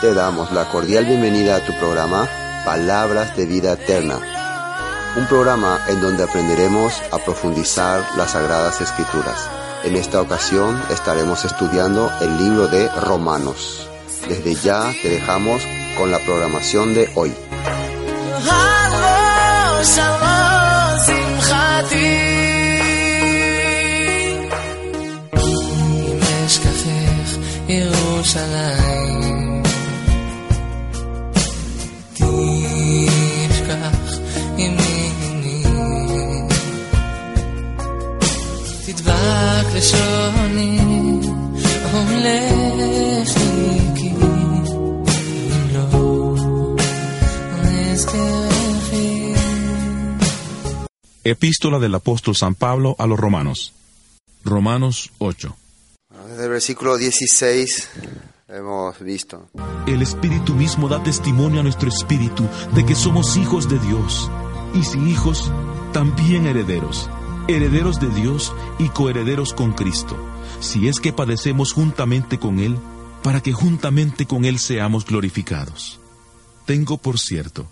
Te damos la cordial bienvenida a tu programa Palabras de Vida Eterna, un programa en donde aprenderemos a profundizar las sagradas escrituras. En esta ocasión estaremos estudiando el libro de Romanos. Desde ya te dejamos con la programación de hoy. Epístola del apóstol San Pablo a los romanos. Romanos 8. Desde el versículo 16 hemos visto. El Espíritu mismo da testimonio a nuestro espíritu de que somos hijos de Dios. Y si hijos, también herederos. Herederos de Dios y coherederos con Cristo. Si es que padecemos juntamente con Él, para que juntamente con Él seamos glorificados. Tengo por cierto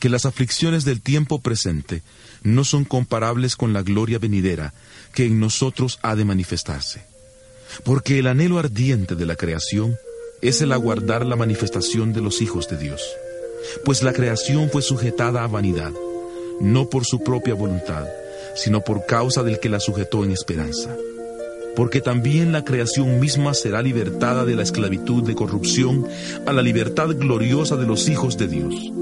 que las aflicciones del tiempo presente no son comparables con la gloria venidera que en nosotros ha de manifestarse. Porque el anhelo ardiente de la creación es el aguardar la manifestación de los hijos de Dios. Pues la creación fue sujetada a vanidad, no por su propia voluntad, sino por causa del que la sujetó en esperanza. Porque también la creación misma será libertada de la esclavitud de corrupción a la libertad gloriosa de los hijos de Dios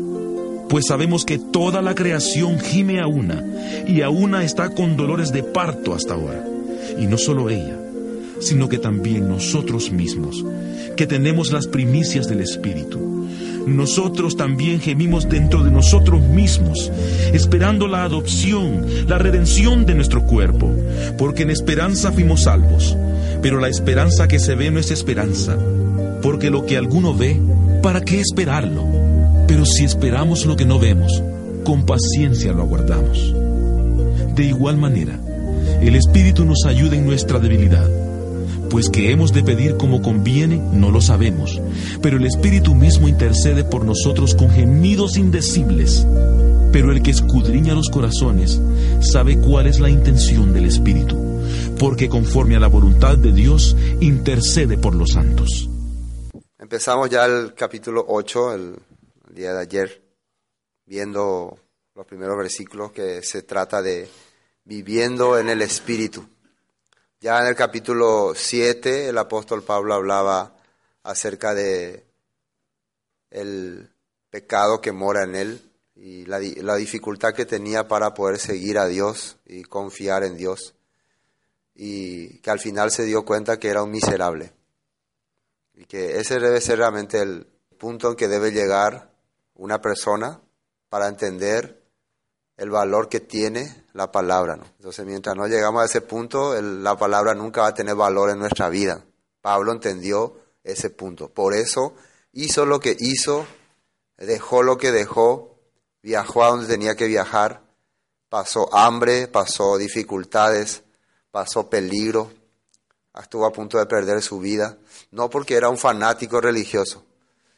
pues sabemos que toda la creación gime a una, y a una está con dolores de parto hasta ahora. Y no solo ella, sino que también nosotros mismos, que tenemos las primicias del Espíritu. Nosotros también gemimos dentro de nosotros mismos, esperando la adopción, la redención de nuestro cuerpo, porque en esperanza fuimos salvos. Pero la esperanza que se ve no es esperanza, porque lo que alguno ve, ¿para qué esperarlo? Pero si esperamos lo que no vemos, con paciencia lo aguardamos. De igual manera, el Espíritu nos ayuda en nuestra debilidad, pues que hemos de pedir como conviene, no lo sabemos, pero el Espíritu mismo intercede por nosotros con gemidos indecibles. Pero el que escudriña los corazones sabe cuál es la intención del Espíritu, porque conforme a la voluntad de Dios intercede por los santos. Empezamos ya el capítulo 8, el día de ayer, viendo los primeros versículos que se trata de viviendo en el Espíritu. Ya en el capítulo 7 el apóstol Pablo hablaba acerca de el pecado que mora en él y la, la, dificultad que tenía para poder seguir a Dios y confiar en Dios. Y que al final se dio cuenta que era un miserable. Y que ese debe ser realmente el punto en que debe llegar una persona para entender el valor que tiene la palabra. ¿no? Entonces, mientras no llegamos a ese punto, la palabra nunca va a tener valor en nuestra vida. Pablo entendió ese punto. Por eso hizo lo que hizo, dejó lo que dejó, viajó a donde tenía que viajar, pasó hambre, pasó dificultades, pasó peligro, estuvo a punto de perder su vida, no porque era un fanático religioso,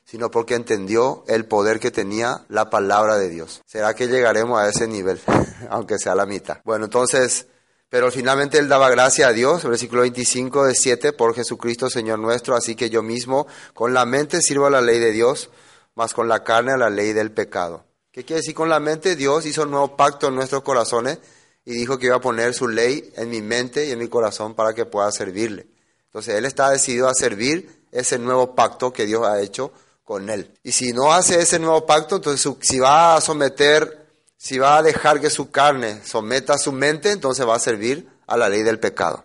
sino porque entendió el poder que tenía la palabra de Dios. ¿Será que llegaremos a ese nivel, aunque sea la mitad? Bueno, entonces, pero finalmente él daba gracia a Dios, versículo 25 de 7, por Jesucristo Señor nuestro, así que yo mismo con la mente sirvo a la ley de Dios, más con la carne a la ley del pecado. ¿Qué quiere decir con la mente? Dios hizo un nuevo pacto en nuestros corazones y dijo que iba a poner su ley en mi mente y en mi corazón para que pueda servirle. Entonces él está decidido a servir ese nuevo pacto que Dios ha hecho Y si no hace ese nuevo pacto, entonces si va a someter, si va a dejar que su carne someta su mente, entonces va a servir a la ley del pecado.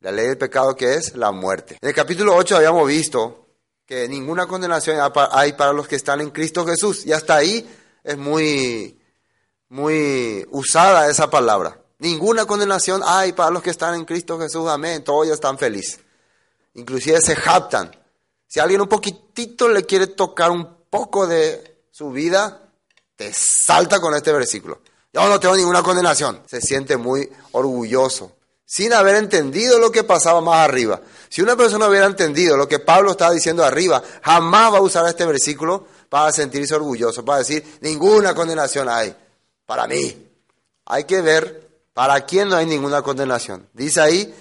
La ley del pecado que es la muerte. En el capítulo 8 habíamos visto que ninguna condenación hay para los que están en Cristo Jesús. Y hasta ahí es muy, muy usada esa palabra. Ninguna condenación hay para los que están en Cristo Jesús. Amén. Todos ya están felices. Inclusive se japtan si alguien un poquitito le quiere tocar un poco de su vida, te salta con este versículo. Yo no tengo ninguna condenación. Se siente muy orgulloso, sin haber entendido lo que pasaba más arriba. Si una persona hubiera entendido lo que Pablo estaba diciendo arriba, jamás va a usar este versículo para sentirse orgulloso, para decir, ninguna condenación hay para mí. Hay que ver para quién no hay ninguna condenación. Dice ahí,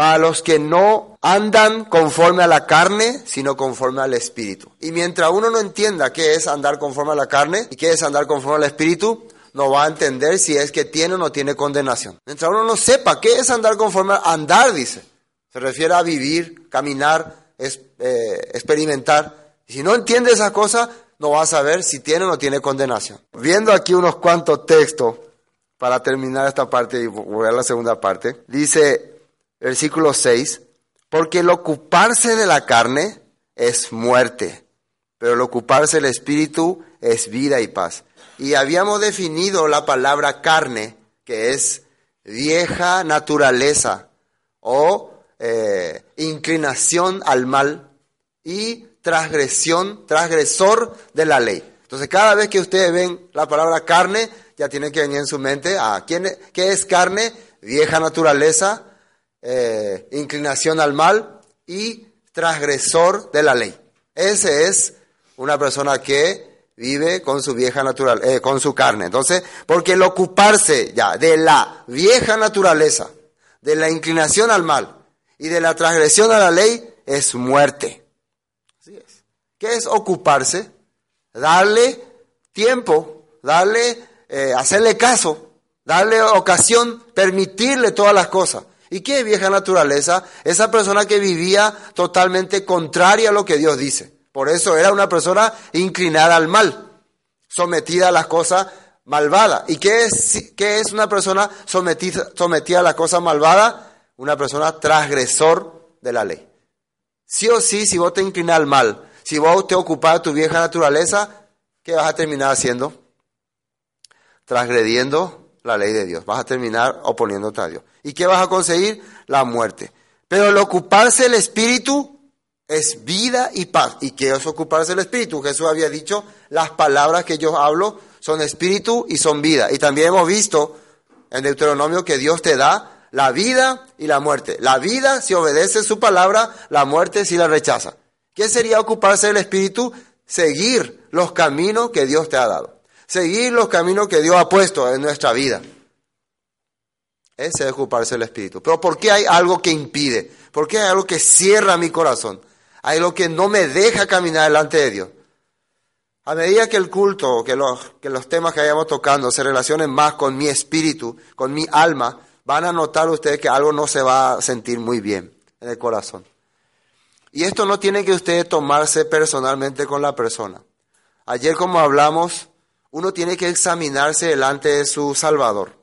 para los que no andan conforme a la carne, sino conforme al Espíritu. Y mientras uno no entienda qué es andar conforme a la carne y qué es andar conforme al Espíritu, no va a entender si es que tiene o no tiene condenación. Mientras uno no sepa qué es andar conforme a andar, dice. Se refiere a vivir, caminar, eh, experimentar. Y si no entiende esa cosa, no va a saber si tiene o no tiene condenación. Viendo aquí unos cuantos textos para terminar esta parte y voy a la segunda parte, dice versículo 6, porque el ocuparse de la carne es muerte, pero el ocuparse del espíritu es vida y paz. Y habíamos definido la palabra carne, que es vieja naturaleza o eh, inclinación al mal y transgresión, transgresor de la ley. Entonces, cada vez que ustedes ven la palabra carne, ya tienen que venir en su mente a ah, ¿quién, qué es carne, vieja naturaleza, eh, inclinación al mal y transgresor de la ley. Ese es una persona que vive con su vieja natural, eh, con su carne. Entonces, porque el ocuparse ya de la vieja naturaleza, de la inclinación al mal y de la transgresión a la ley es muerte. Así es. ¿Qué es ocuparse? Darle tiempo, darle, eh, hacerle caso, darle ocasión, permitirle todas las cosas. ¿Y qué vieja naturaleza? Esa persona que vivía totalmente contraria a lo que Dios dice. Por eso era una persona inclinada al mal, sometida a las cosas malvadas. ¿Y qué es, qué es una persona sometida, sometida a las cosas malvadas? Una persona transgresor de la ley. Sí o sí, si vos te inclinas al mal, si vos te ocupas de tu vieja naturaleza, ¿qué vas a terminar haciendo? Transgrediendo la ley de Dios. Vas a terminar oponiéndote a Dios. ¿Y qué vas a conseguir? La muerte. Pero el ocuparse el espíritu es vida y paz. ¿Y qué es ocuparse el espíritu? Jesús había dicho, las palabras que yo hablo son espíritu y son vida. Y también hemos visto en Deuteronomio que Dios te da la vida y la muerte. La vida si obedece su palabra, la muerte si la rechaza. ¿Qué sería ocuparse del espíritu? Seguir los caminos que Dios te ha dado seguir los caminos que Dios ha puesto en nuestra vida. Ese es ocuparse del Espíritu. Pero ¿por qué hay algo que impide? ¿Por qué hay algo que cierra mi corazón? Hay algo que no me deja caminar delante de Dios. A medida que el culto, que los, que los temas que hayamos tocando se relacionen más con mi espíritu, con mi alma, van a notar ustedes que algo no se va a sentir muy bien en el corazón. Y esto no tiene que usted tomarse personalmente con la persona. Ayer como hablamos, uno tiene que examinarse delante de su Salvador.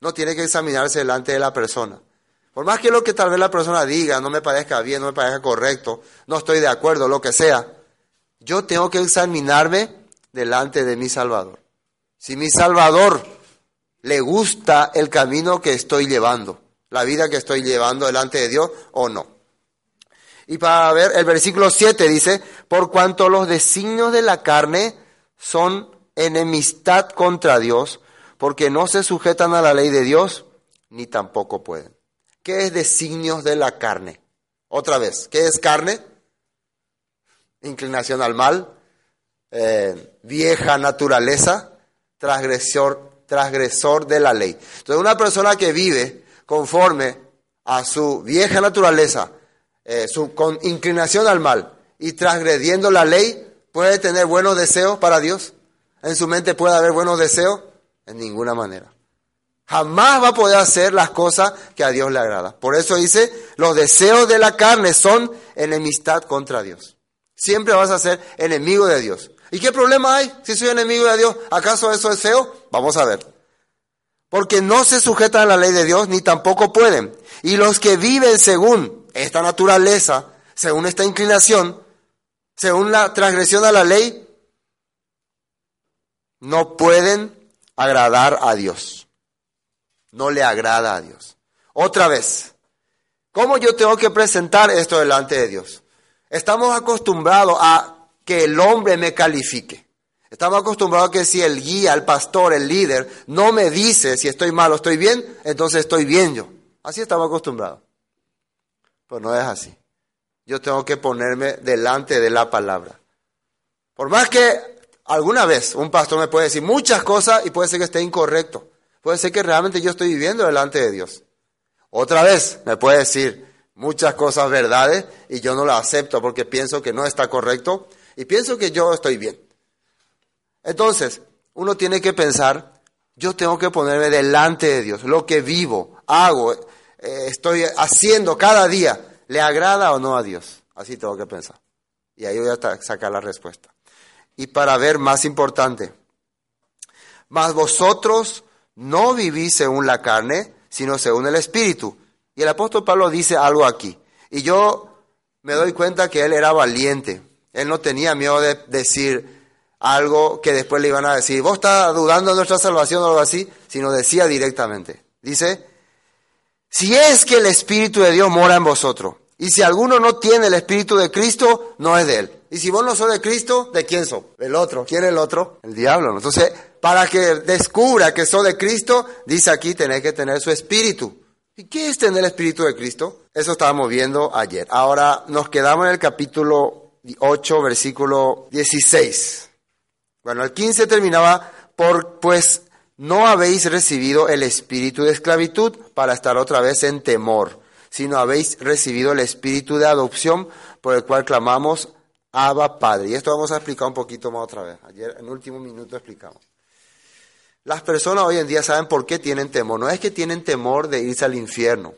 No tiene que examinarse delante de la persona. Por más que lo que tal vez la persona diga no me parezca bien, no me parezca correcto, no estoy de acuerdo, lo que sea, yo tengo que examinarme delante de mi Salvador. Si mi Salvador le gusta el camino que estoy llevando, la vida que estoy llevando delante de Dios o no. Y para ver, el versículo 7 dice, por cuanto los designios de la carne son enemistad contra Dios, porque no se sujetan a la ley de Dios, ni tampoco pueden. ¿Qué es designios de la carne? Otra vez, ¿qué es carne? Inclinación al mal, eh, vieja naturaleza, transgresor, transgresor de la ley. Entonces, una persona que vive conforme a su vieja naturaleza, eh, su con inclinación al mal y transgrediendo la ley, puede tener buenos deseos para Dios en su mente puede haber buenos deseos? En ninguna manera. Jamás va a poder hacer las cosas que a Dios le agrada. Por eso dice, los deseos de la carne son enemistad contra Dios. Siempre vas a ser enemigo de Dios. ¿Y qué problema hay si soy enemigo de Dios? ¿Acaso eso deseo? Vamos a ver. Porque no se sujetan a la ley de Dios ni tampoco pueden. Y los que viven según esta naturaleza, según esta inclinación, según la transgresión a la ley, no pueden agradar a Dios. No le agrada a Dios. Otra vez, ¿cómo yo tengo que presentar esto delante de Dios? Estamos acostumbrados a que el hombre me califique. Estamos acostumbrados a que si el guía, el pastor, el líder no me dice si estoy mal o estoy bien, entonces estoy bien yo. Así estamos acostumbrados. Pero no es así. Yo tengo que ponerme delante de la palabra. Por más que alguna vez un pastor me puede decir muchas cosas y puede ser que esté incorrecto. Puede ser que realmente yo estoy viviendo delante de Dios. Otra vez me puede decir muchas cosas verdades y yo no las acepto porque pienso que no está correcto y pienso que yo estoy bien. Entonces, uno tiene que pensar, yo tengo que ponerme delante de Dios, lo que vivo, hago, eh, estoy haciendo cada día, ¿le agrada o no a Dios? Así tengo que pensar. Y ahí voy a sacar la respuesta. Y para ver más importante, mas vosotros no vivís según la carne, sino según el Espíritu. Y el apóstol Pablo dice algo aquí. Y yo me doy cuenta que él era valiente. Él no tenía miedo de decir algo que después le iban a decir, vos estás dudando de nuestra salvación o algo así, sino decía directamente. Dice, si es que el Espíritu de Dios mora en vosotros, y si alguno no tiene el Espíritu de Cristo, no es de él. Y si vos no sos de Cristo, ¿de quién sos? El otro. ¿Quién es el otro? El diablo. Entonces, para que descubra que sos de Cristo, dice aquí, tenés que tener su Espíritu. ¿Y qué es tener el Espíritu de Cristo? Eso estábamos viendo ayer. Ahora nos quedamos en el capítulo 8, versículo 16. Bueno, el 15 terminaba por, pues no habéis recibido el espíritu de esclavitud para estar otra vez en temor, sino habéis recibido el espíritu de adopción por el cual clamamos Abba Padre. Y esto vamos a explicar un poquito más otra vez. Ayer en último minuto explicamos. Las personas hoy en día saben por qué tienen temor. No es que tienen temor de irse al infierno.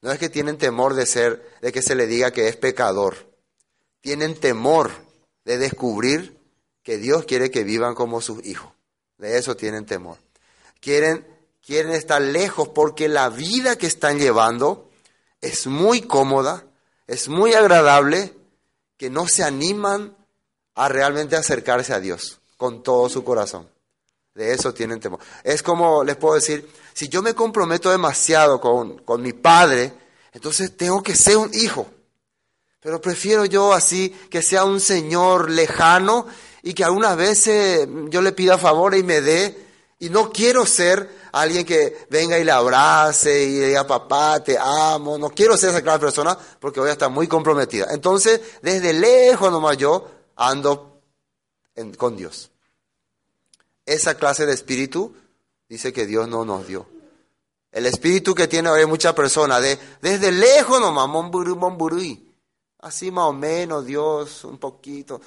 No es que tienen temor de ser, de que se le diga que es pecador. Tienen temor de descubrir que Dios quiere que vivan como sus hijos. De eso tienen temor. Quieren, quieren estar lejos porque la vida que están llevando es muy cómoda, es muy agradable, que no se animan a realmente acercarse a Dios con todo su corazón. De eso tienen temor. Es como les puedo decir, si yo me comprometo demasiado con, con mi padre, entonces tengo que ser un hijo. Pero prefiero yo así que sea un señor lejano y que algunas veces yo le pida favor y me dé. Y no quiero ser alguien que venga y le abrace y le diga, papá, te amo. No quiero ser esa clase de persona porque voy a estar muy comprometida. Entonces, desde lejos nomás yo ando con Dios. Esa clase de espíritu dice que Dios no nos dio. El espíritu que tiene hoy muchas personas, de, desde lejos nomás, monburú, Así más o menos, Dios, un poquito.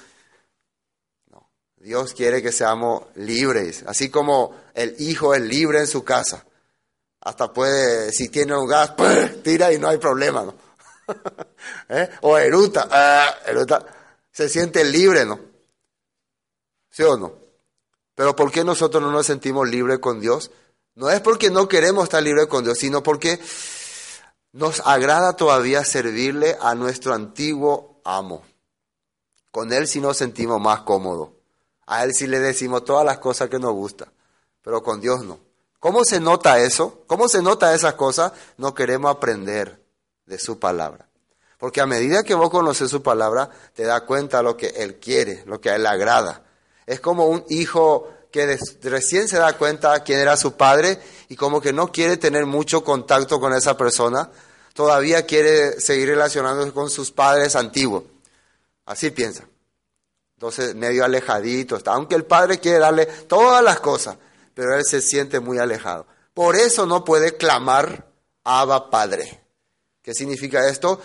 Dios quiere que seamos libres, así como el hijo es libre en su casa. Hasta puede, si tiene un gas, tira y no hay problema, ¿no? ¿Eh? O eruta, ah, eruta, se siente libre, ¿no? ¿Sí o no? Pero ¿por qué nosotros no nos sentimos libres con Dios? No es porque no queremos estar libres con Dios, sino porque nos agrada todavía servirle a nuestro antiguo amo. Con Él sí nos sentimos más cómodos. A Él sí le decimos todas las cosas que nos gustan, pero con Dios no. ¿Cómo se nota eso? ¿Cómo se nota esas cosas? No queremos aprender de su palabra. Porque a medida que vos conoces su palabra, te das cuenta de lo que Él quiere, lo que a Él le agrada. Es como un hijo que recién se da cuenta quién era su padre y como que no quiere tener mucho contacto con esa persona, todavía quiere seguir relacionándose con sus padres antiguos. Así piensa. Entonces, medio alejadito está. Aunque el padre quiere darle todas las cosas, pero él se siente muy alejado. Por eso no puede clamar Abba Padre. ¿Qué significa esto?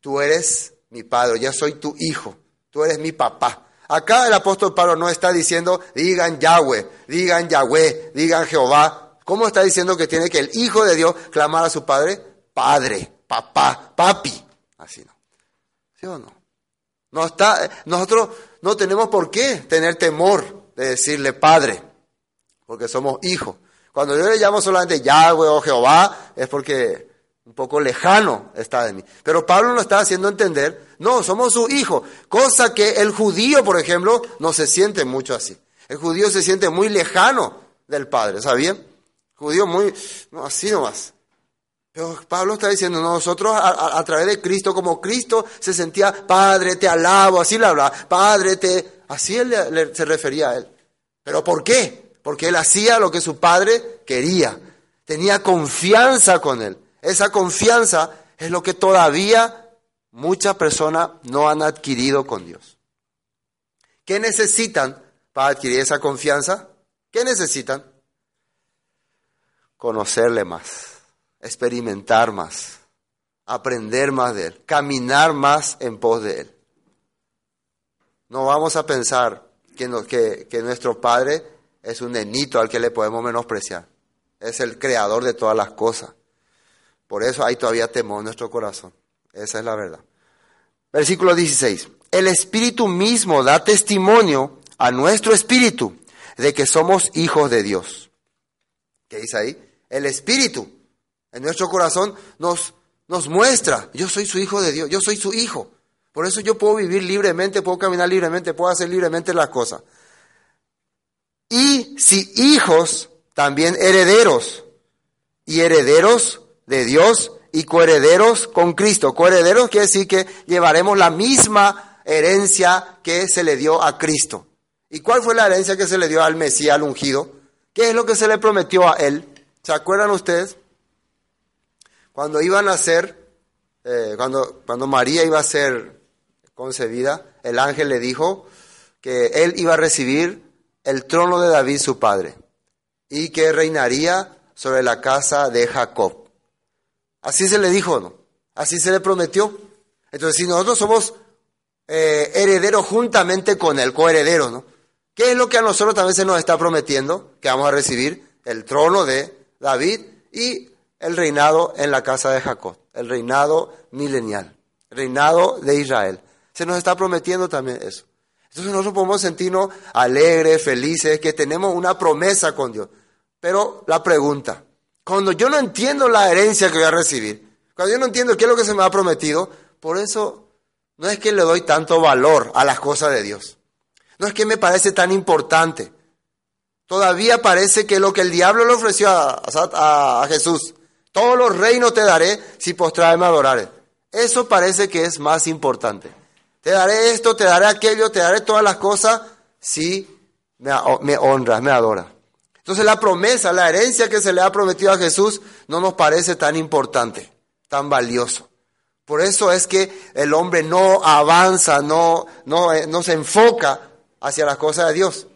Tú eres mi padre, ya soy tu hijo, tú eres mi papá. Acá el apóstol Pablo no está diciendo, digan Yahweh, digan Yahweh, digan Jehová. ¿Cómo está diciendo que tiene que el Hijo de Dios clamar a su Padre? Padre, papá, papi. Así no. ¿Sí o no? No está, nosotros no tenemos por qué tener temor de decirle Padre, porque somos hijos. Cuando yo le llamo solamente Yahweh o Jehová, es porque un poco lejano está de mí. Pero Pablo nos está haciendo entender, no, somos su hijo, cosa que el judío, por ejemplo, no se siente mucho así. El judío se siente muy lejano del Padre, ¿sabían? judío muy, no, así nomás. Pablo está diciendo, nosotros a, través de Cristo, como Cristo se sentía, Padre, te alabo, así le hablaba, Padre, te... Así él se refería a él. ¿Pero por qué? Porque él hacía lo que su padre quería. Tenía confianza con él. Esa confianza es lo que todavía muchas personas no han adquirido con Dios. ¿Qué necesitan para adquirir esa confianza? ¿Qué necesitan? Conocerle más, experimentar más, aprender más de Él, caminar más en pos de Él. No vamos a pensar que, nuestro Padre es un nenito al que le podemos menospreciar. Es el creador de todas las cosas. Por eso hay todavía temor en nuestro corazón. Esa es la verdad. Versículo 16. El Espíritu mismo da testimonio a nuestro Espíritu de que somos hijos de Dios. ¿Qué dice ahí? El Espíritu en nuestro corazón nos, nos muestra, yo soy su hijo de Dios, yo soy su hijo. Por eso yo puedo vivir libremente, puedo caminar libremente, puedo hacer libremente las cosas. Y si hijos, también herederos. Y herederos de Dios y coherederos con Cristo. Coherederos quiere decir que llevaremos la misma herencia que se le dio a Cristo. ¿Y cuál fue la herencia que se le dio al Mesías, al ungido? ¿Qué es lo que se le prometió a él? ¿Se acuerdan ustedes? Cuando iban a ser, eh, cuando, cuando María iba a ser concebida, el ángel le dijo que él iba a recibir el trono de David, su padre, y que reinaría sobre la casa de Jacob. Así se le dijo, ¿no? Así se le prometió. Entonces, si nosotros somos eh, herederos juntamente con él, coherederos, ¿no? ¿Qué es lo que a nosotros también se nos está prometiendo? Que vamos a recibir el trono de David y el reinado en la casa de Jacob, el reinado milenial, reinado de Israel. Se nos está prometiendo también eso. Entonces nosotros podemos sentirnos alegres, felices, que tenemos una promesa con Dios. Pero la pregunta, cuando yo no entiendo la herencia que voy a recibir, cuando yo no entiendo qué es lo que se me ha prometido, por eso no es que le doy tanto valor a las cosas de Dios. No es que me parece tan importante. Todavía parece que lo que el diablo le ofreció a, Jesús, todos los reinos te daré si postrarme me adorares. Eso parece que es más importante. Te daré esto, te daré aquello, te daré todas las cosas si me, honras, me adoras. Entonces la promesa, la herencia que se le ha prometido a Jesús no nos parece tan importante, tan valioso. Por eso es que el hombre no avanza, no, no, eh, no se enfoca hacia las cosas de Dios,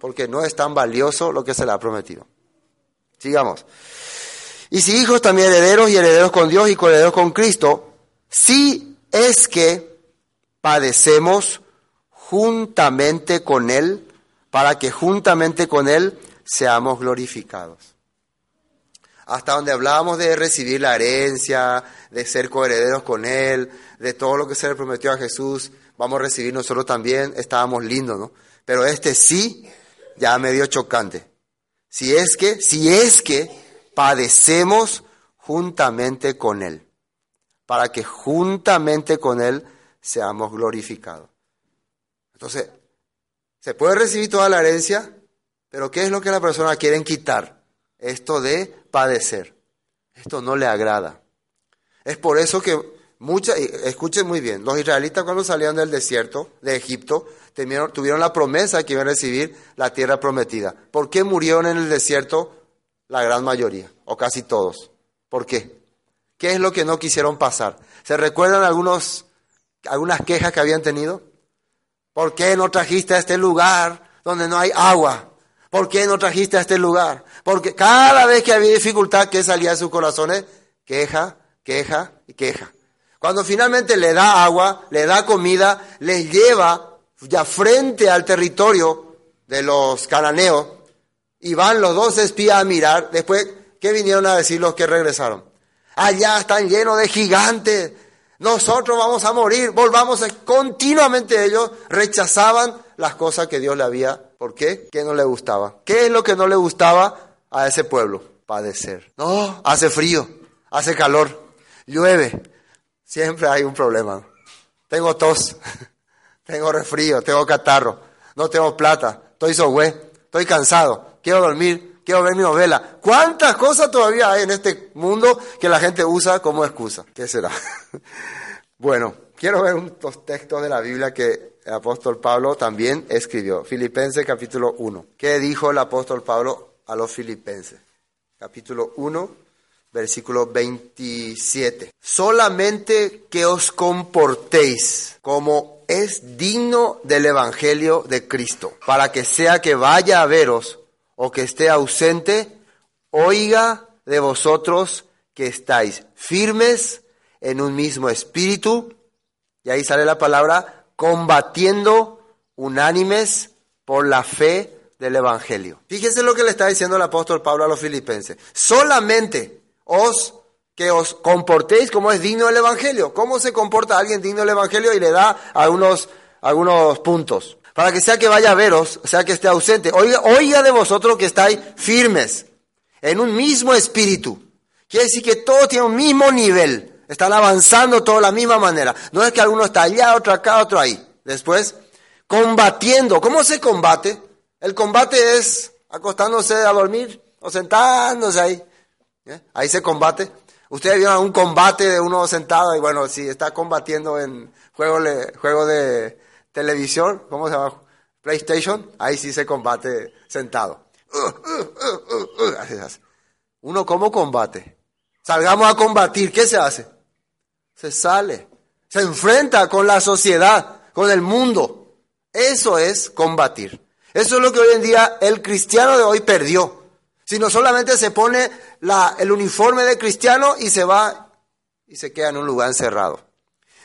porque no es tan valioso lo que se le ha prometido. Sigamos. Y si hijos también herederos y herederos con Dios y herederos con Cristo, si es que padecemos juntamente con Él, para que juntamente con Él seamos glorificados. Hasta donde hablábamos de recibir la herencia, de ser coherederos con Él, de todo lo que se le prometió a Jesús, vamos a recibir nosotros también, estábamos lindos, ¿no? Pero este sí, ya medio chocante. Si es que, si es que padecemos juntamente con Él, para que juntamente con Él seamos glorificados. Entonces, se puede recibir toda la herencia, pero ¿qué es lo que la persona quiere quitar? Esto de padecer. Esto no le agrada. Es por eso que muchas, escuchen muy bien, los israelitas cuando salieron del desierto de Egipto tuvieron la promesa de que iban a recibir la tierra prometida. ¿Por qué murieron en el desierto la gran mayoría, o casi todos? ¿Por qué? ¿Qué es lo que no quisieron pasar? ¿Se recuerdan algunos algunas quejas que habían tenido. ¿Por qué no trajiste a este lugar donde no hay agua? ¿Por qué no trajiste a este lugar? Porque cada vez que había dificultad, ¿qué salía de sus corazones? Queja, queja y queja. Cuando finalmente le da agua, le da comida, les lleva ya frente al territorio de los cananeos y van los dos espías a mirar. Después, ¿qué vinieron a decir los que regresaron? Allá están llenos de gigantes, nosotros vamos a morir, volvamos a... Continuamente ellos rechazaban las cosas que Dios le había. ¿Por qué? ¿Qué no le gustaba? ¿Qué es lo que no le gustaba a ese pueblo? Padecer. No, hace frío, hace calor, llueve. Siempre hay un problema. Tengo tos, tengo resfrío, tengo catarro, no tengo plata, estoy sohue, estoy cansado, quiero dormir, quiero ver mi novela. ¿Cuántas cosas todavía hay en este mundo que la gente usa como excusa? ¿Qué será? bueno, quiero ver un textos de la Biblia que el apóstol Pablo también escribió. Filipenses capítulo 1. ¿Qué dijo el apóstol Pablo a los filipenses? Capítulo 1, versículo 27. Solamente que os comportéis como es digno del Evangelio de Cristo, para que sea que vaya a veros o que esté ausente, oiga de vosotros que estáis firmes en un mismo espíritu, y ahí sale la palabra, combatiendo unánimes por la fe del Evangelio. Fíjense lo que le está diciendo el apóstol Pablo a los filipenses. Solamente os que os comportéis como es digno del Evangelio. ¿Cómo se comporta alguien digno del Evangelio? Y le da algunos, algunos puntos. Para que sea que vaya a veros, sea que esté ausente. Oiga, oiga de vosotros que estáis firmes, en un mismo espíritu. Quiere decir que todos tienen un mismo nivel. Están avanzando todos de la misma manera. No es que alguno está allá, otro acá, otro ahí. Después, combatiendo. ¿Cómo se combate? El combate es acostándose a dormir o sentándose ahí. ¿Eh? Ahí se combate. Ustedes vieron un combate de uno sentado y bueno, si está combatiendo en juego, juego de televisión, ¿cómo se llama? PlayStation, ahí sí se combate sentado. Uno cómo combate. Salgamos a combatir, ¿qué se hace? Se sale, se enfrenta con la sociedad, con el mundo. Eso es combatir. Eso es lo que hoy en día el cristiano de hoy perdió. Si no solamente se pone la, el uniforme de cristiano y se va y se queda en un lugar encerrado.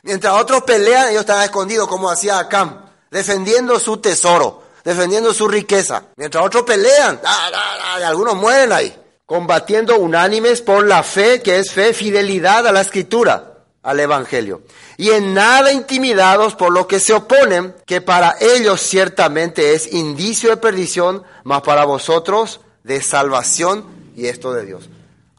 Mientras otros pelean, ellos están escondidos como hacía Acam, defendiendo su tesoro, defendiendo su riqueza. Mientras otros pelean, algunos mueren ahí, combatiendo unánimes por la fe, que es fe, fidelidad a la escritura, al evangelio. Y en nada intimidados por lo que se oponen, que para ellos ciertamente es indicio de perdición, mas para vosotros de salvación y esto de Dios.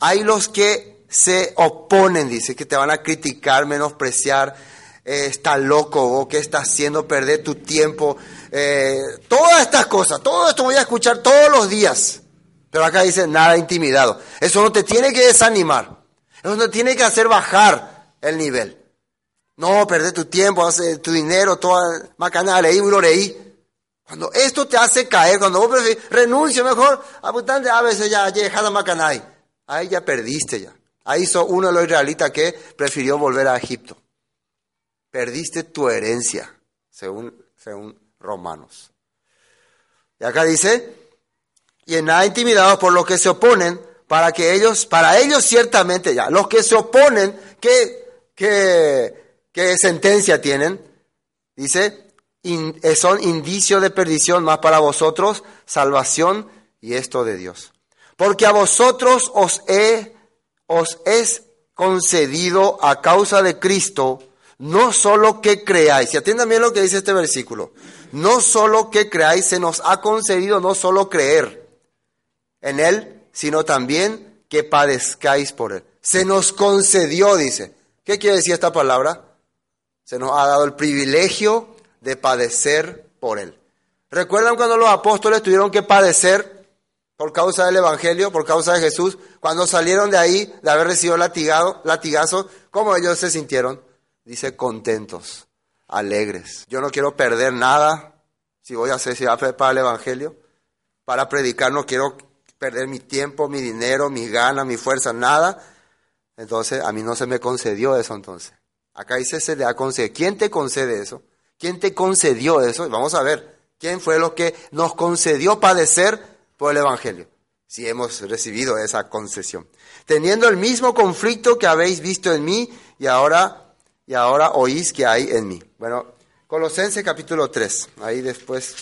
Hay los que se oponen, dice, que te van a criticar, menospreciar, eh, está loco o que está haciendo perder tu tiempo, eh, todas estas cosas, todo esto voy a escuchar todos los días. Pero acá dice nada intimidado. Eso no te tiene que desanimar. Eso no te tiene que hacer bajar el nivel. No, perder tu tiempo, tu dinero, toda macana, leí, lo leí. Cuando esto te hace caer, cuando vos renuncia mejor, abundante a veces ya llegada Macanay. Ahí ya perdiste ya. Ahí hizo uno de los israelitas que prefirió volver a Egipto. Perdiste tu herencia, según, según Romanos. Y acá dice, y en nada intimidados por los que se oponen, para que ellos, para ellos ciertamente ya, los que se oponen, ¿qué, qué, qué sentencia tienen? Dice, eh, son indicio de perdición, más para vosotros salvación y esto de Dios. Porque a vosotros os, he, os es concedido a causa de Cristo, no solo que creáis, y atiendan bien lo que dice este versículo, no solo que creáis, se nos ha concedido no solo creer en Él, sino también que padezcáis por Él. Se nos concedió, dice. ¿Qué quiere decir esta palabra? Se nos ha dado el privilegio de padecer por Él. ¿Recuerdan cuando los apóstoles tuvieron que padecer por causa del Evangelio, por causa de Jesús? Cuando salieron de ahí, de haber recibido latigado, latigazo, ¿cómo ellos se sintieron? Dice, contentos, alegres. Yo no quiero perder nada si voy a hacer si para el Evangelio. Para predicar no quiero perder mi tiempo, mi dinero, mi ganas, mi fuerza, nada. Entonces, a mí no se me concedió eso entonces. Acá dice, se le ha concedido. ¿Quién te concede eso? ¿Quién te concedió eso? Vamos a ver, ¿quién fue lo que nos concedió padecer por el Evangelio? Si hemos recibido esa concesión. Teniendo el mismo conflicto que habéis visto en mí y ahora, y ahora oís que hay en mí. Bueno, Colosenses capítulo 3, ahí después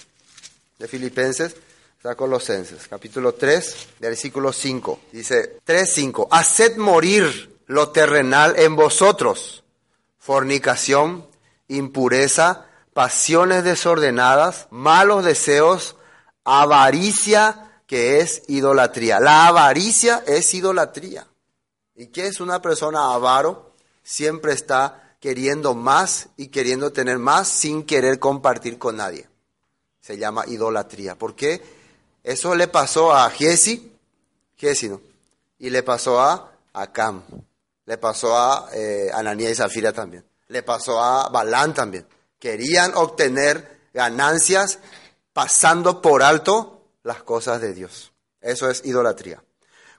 de Filipenses, está Colosenses, capítulo 3, versículo 5. Dice 3, 5. Haced morir lo terrenal en vosotros, fornicación, impureza, pasiones desordenadas, malos deseos, avaricia, que es idolatría. La avaricia es idolatría. ¿Y qué es una persona avaro? Siempre está queriendo más y queriendo tener más sin querer compartir con nadie. Se llama idolatría. ¿Por qué? Eso le pasó a Giesi, Giesi no, y le pasó a Acam, le pasó a eh, Ananía y Zafira también, le pasó a Balán también. Querían obtener ganancias pasando por alto las cosas de Dios. Eso es idolatría.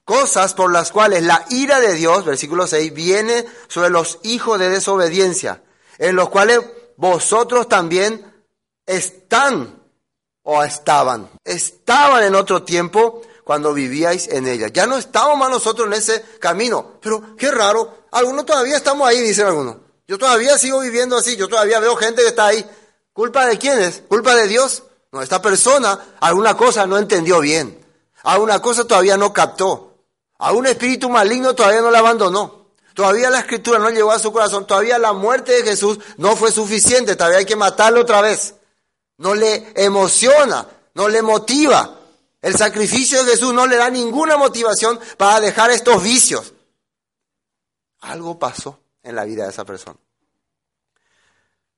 cosas por las cuales la ira de Dios, versículo 6, viene sobre los hijos de desobediencia, en los cuales vosotros también están o estaban, estaban en otro tiempo cuando vivíais en ella. Ya no estamos más nosotros en ese camino, pero qué raro, algunos todavía estamos ahí, dicen algunos. Yo todavía sigo viviendo así, yo todavía veo gente que está ahí. ¿Culpa de quién es? ¿Culpa de Dios? No, esta persona alguna cosa no entendió bien, alguna cosa todavía no captó, a un espíritu maligno todavía no la abandonó. Todavía la escritura no llegó a su corazón, todavía la muerte de Jesús no fue suficiente, todavía hay que matarlo otra vez. No le emociona, no le motiva. El sacrificio de Jesús no le da ninguna motivación para dejar estos vicios. Algo pasó en la vida de esa persona.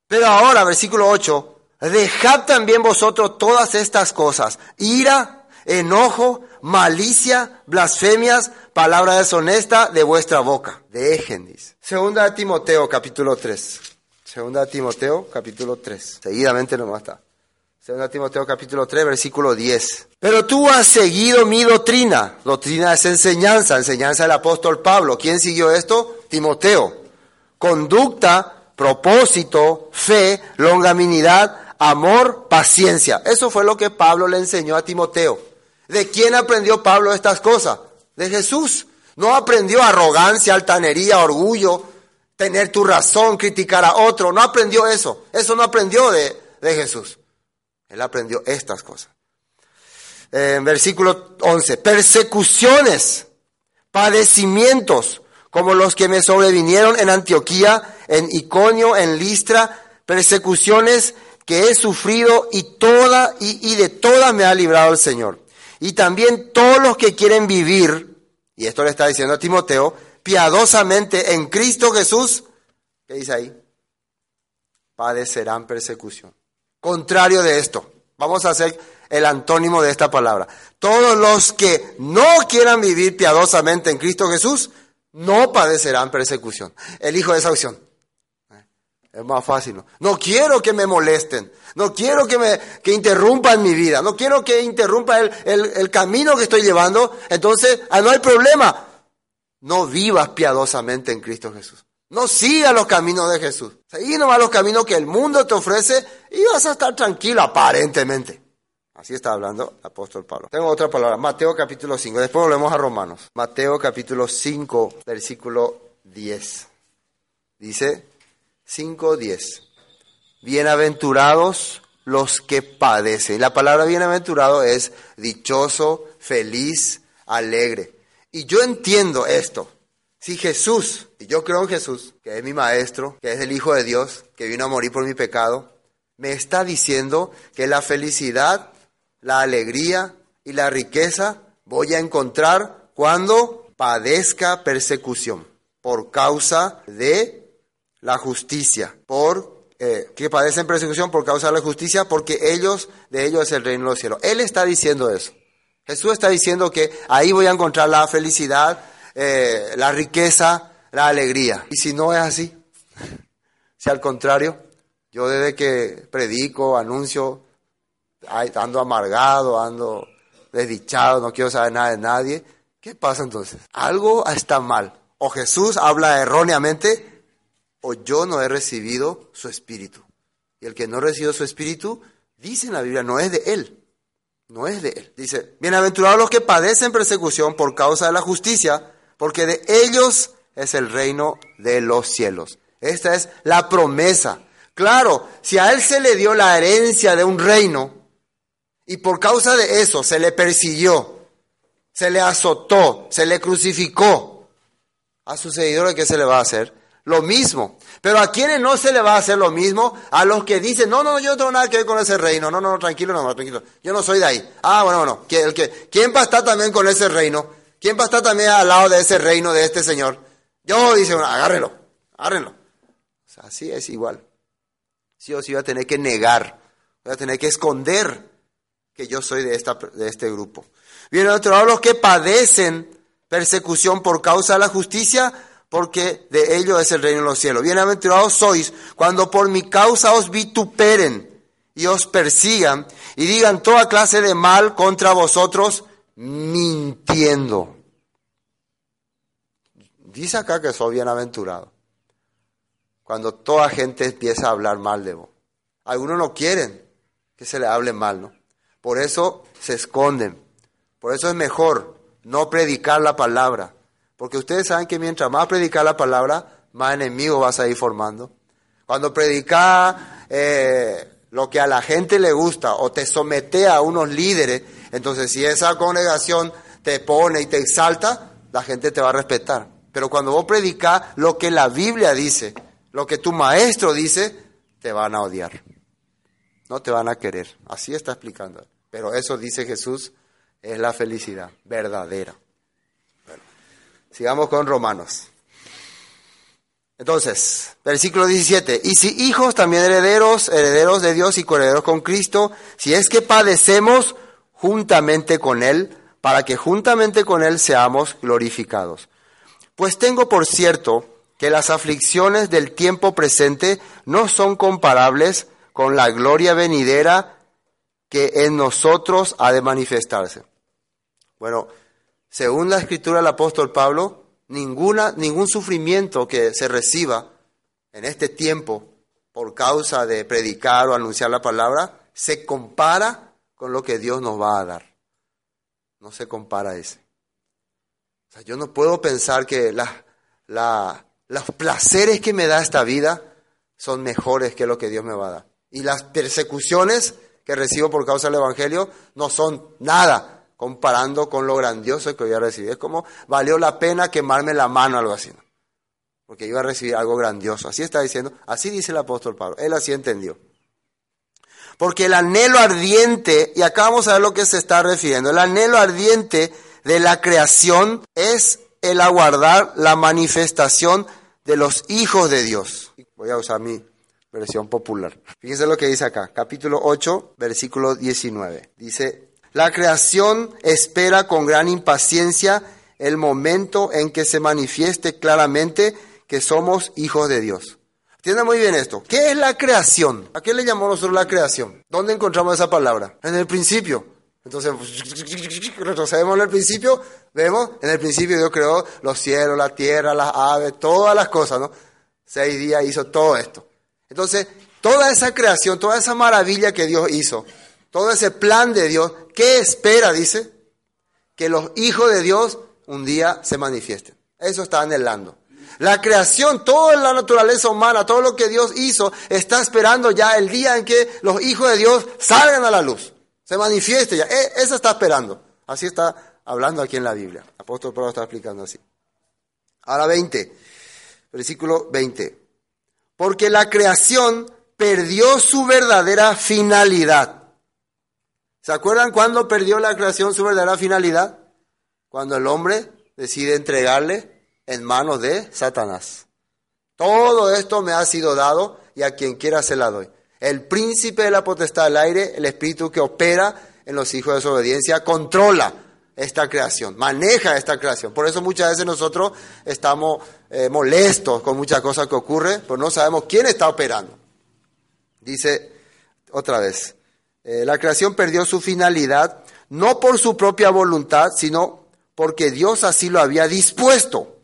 Pero ahora, versículo 8, dejad también vosotros todas estas cosas, ira, enojo, malicia, blasfemias, palabra deshonesta de vuestra boca. Dejen, dice. Segunda de Timoteo, capítulo 3. Segunda de Timoteo, capítulo 3. Seguidamente nomás está. Segunda Timoteo capítulo 3, versículo 10. Pero tú has seguido mi doctrina. Doctrina es enseñanza, enseñanza del apóstol Pablo. ¿Quién siguió esto? Timoteo. Conducta, propósito, fe, longaminidad, amor, paciencia. Eso fue lo que Pablo le enseñó a Timoteo. ¿De quién aprendió Pablo estas cosas? De Jesús. No aprendió arrogancia, altanería, orgullo, tener tu razón, criticar a otro. No aprendió eso. Eso no aprendió de, de Jesús. Él aprendió estas cosas. En versículo 11, persecuciones, padecimientos, como los que me sobrevinieron en Antioquía, en Iconio, en Listra, persecuciones que he sufrido y toda y, de todas me ha librado el Señor. Y también todos los que quieren vivir, y esto le está diciendo a Timoteo, piadosamente en Cristo Jesús, ¿qué dice ahí? Padecerán persecución. Contrario de esto, vamos a hacer el antónimo de esta palabra. Todos los que no quieran vivir piadosamente en Cristo Jesús, no padecerán persecución. Elijo esa opción. Es más fácil. No, quiero que me molesten. No quiero que me que interrumpan mi vida. No quiero que interrumpa el, el, el camino que estoy llevando. Entonces, ah, no hay problema. No vivas piadosamente en Cristo Jesús. No sigas los caminos de Jesús. Seguí nomás los caminos que el mundo te ofrece y vas a estar tranquilo aparentemente. Así está hablando el apóstol Pablo. Tengo otra palabra, Mateo capítulo 5. Después volvemos a Romanos. Mateo capítulo 5, versículo 10. Dice 5, 10. Bienaventurados los que padecen. La palabra bienaventurado es dichoso, feliz, alegre. Y yo entiendo esto. Si Jesús, y yo creo en Jesús, que es mi maestro, que es el Hijo de Dios, que vino a morir por mi pecado, me está diciendo que la felicidad, la alegría y la riqueza voy a encontrar cuando padezca persecución por causa de la justicia, por eh, que padecen persecución por causa de la justicia, porque ellos, de ellos es el reino de los cielos. Él está diciendo eso. Jesús está diciendo que ahí voy a encontrar la felicidad, eh, la riqueza, la alegría. Y si no es así, si al contrario, yo desde que predico, anuncio, ando amargado, ando desdichado, no quiero saber nada de nadie, ¿qué pasa entonces? Algo está mal. O Jesús habla erróneamente, o yo no he recibido su espíritu. Y el que no recibido su espíritu, dice en la Biblia, no es de él. No es de él. Dice, bienaventurados los que padecen persecución por causa de la justicia, porque de ellos es el reino de los cielos. Esta es la promesa. Claro, si a él se le dio la herencia de un reino y por causa de eso se le persiguió, se le azotó, se le crucificó, a sus seguidores, ¿qué se le va a hacer? Lo mismo. Pero a quienes no se le va a hacer lo mismo, a los que dicen, no, no, yo no tengo nada que ver con ese reino, no, no, tranquilo, no, tranquilo, yo no soy de ahí. Ah, bueno, bueno, el que, ¿quién va a estar también con ese reino? ¿Quién va a estar también al lado de ese reino de este Señor? Yo, dice, bueno, agárrenlo, agárrenlo. Así es igual. Sí o sí voy a tener que negar, voy a tener que esconder que yo soy de, esta, de este grupo. Bienaventurados los que padecen persecución por causa de la justicia, porque de ellos es el reino de los cielos. Bienaventurados sois cuando por mi causa os vituperen y os persigan y digan toda clase de mal contra vosotros, mintiendo. dice acá que sos bienaventurado. Cuando toda gente empieza a hablar mal de vos. Algunos no quieren que se le hable mal, ¿no? Por eso se esconden. Por eso es mejor no predicar la palabra. Porque ustedes saben que mientras más predicar la palabra, más enemigos vas a ir formando. Cuando predicas eh, lo que a la gente le gusta o te somete a unos líderes, entonces si esa congregación te pone y te exalta, la gente te va a respetar. Pero cuando vos predicas lo que la Biblia dice, lo que tu maestro dice, te van a odiar. No te van a querer. Así está explicando. Pero eso dice Jesús, es la felicidad verdadera. Sigamos con Romanos. Entonces, versículo 17, y si hijos también herederos, herederos de Dios y coherederos con Cristo, si es que padecemos juntamente con Él, para que juntamente con Él seamos glorificados. Pues tengo por cierto que las aflicciones del tiempo presente no son comparables con la gloria venidera que en nosotros ha de manifestarse. Bueno, según la escritura del apóstol Pablo, ninguna, ningún sufrimiento que se reciba en este tiempo por causa de predicar o anunciar la palabra se compara con lo que Dios nos va a dar. No se compara ese. O sea, yo no puedo pensar que la, la, los placeres que me da esta vida son mejores que lo que Dios me va a dar. Y las persecuciones que recibo por causa del Evangelio no son nada comparando con lo grandioso que voy a recibir. Es como valió la pena quemarme la mano, algo así. Porque iba a recibir algo grandioso. Así está diciendo, así dice el apóstol Pablo. Él así entendió. Porque el anhelo ardiente, y acá vamos a ver lo que se está refiriendo, el anhelo ardiente de la creación es el aguardar la manifestación de los hijos de Dios. Voy a usar mi versión popular. Fíjense lo que dice acá, capítulo 8, versículo 19. Dice, la creación espera con gran impaciencia el momento en que se manifieste claramente que somos hijos de Dios. Entienda muy bien esto. ¿Qué es la creación? ¿A qué le llamamos nosotros la creación? ¿Dónde encontramos esa palabra? En el principio. Entonces, retrocedemos en el principio, vemos, en el principio Dios creó los cielos, la tierra, las aves, todas las cosas, ¿no? Seis días hizo todo esto. Entonces, toda esa creación, toda esa maravilla que Dios hizo, todo ese plan de Dios, ¿qué espera? Dice, que los hijos de Dios un día se manifiesten. Eso está anhelando. La creación, toda la naturaleza humana, todo lo que Dios hizo, está esperando ya el día en que los hijos de Dios salgan a la luz, se manifieste ya. E, eso está esperando. Así está hablando aquí en la Biblia. apóstol Pablo está explicando así. Ahora 20, versículo 20. Porque la creación perdió su verdadera finalidad. ¿Se acuerdan cuándo perdió la creación su verdadera finalidad? Cuando el hombre decide entregarle en manos de Satanás. Todo esto me ha sido dado y a quien quiera se la doy. El príncipe de la potestad del aire, el espíritu que opera en los hijos de desobediencia, controla esta creación, maneja esta creación. Por eso muchas veces nosotros estamos eh, molestos con muchas cosas que ocurren, pero no sabemos quién está operando. Dice otra vez, eh, la creación perdió su finalidad no por su propia voluntad, sino porque Dios así lo había dispuesto.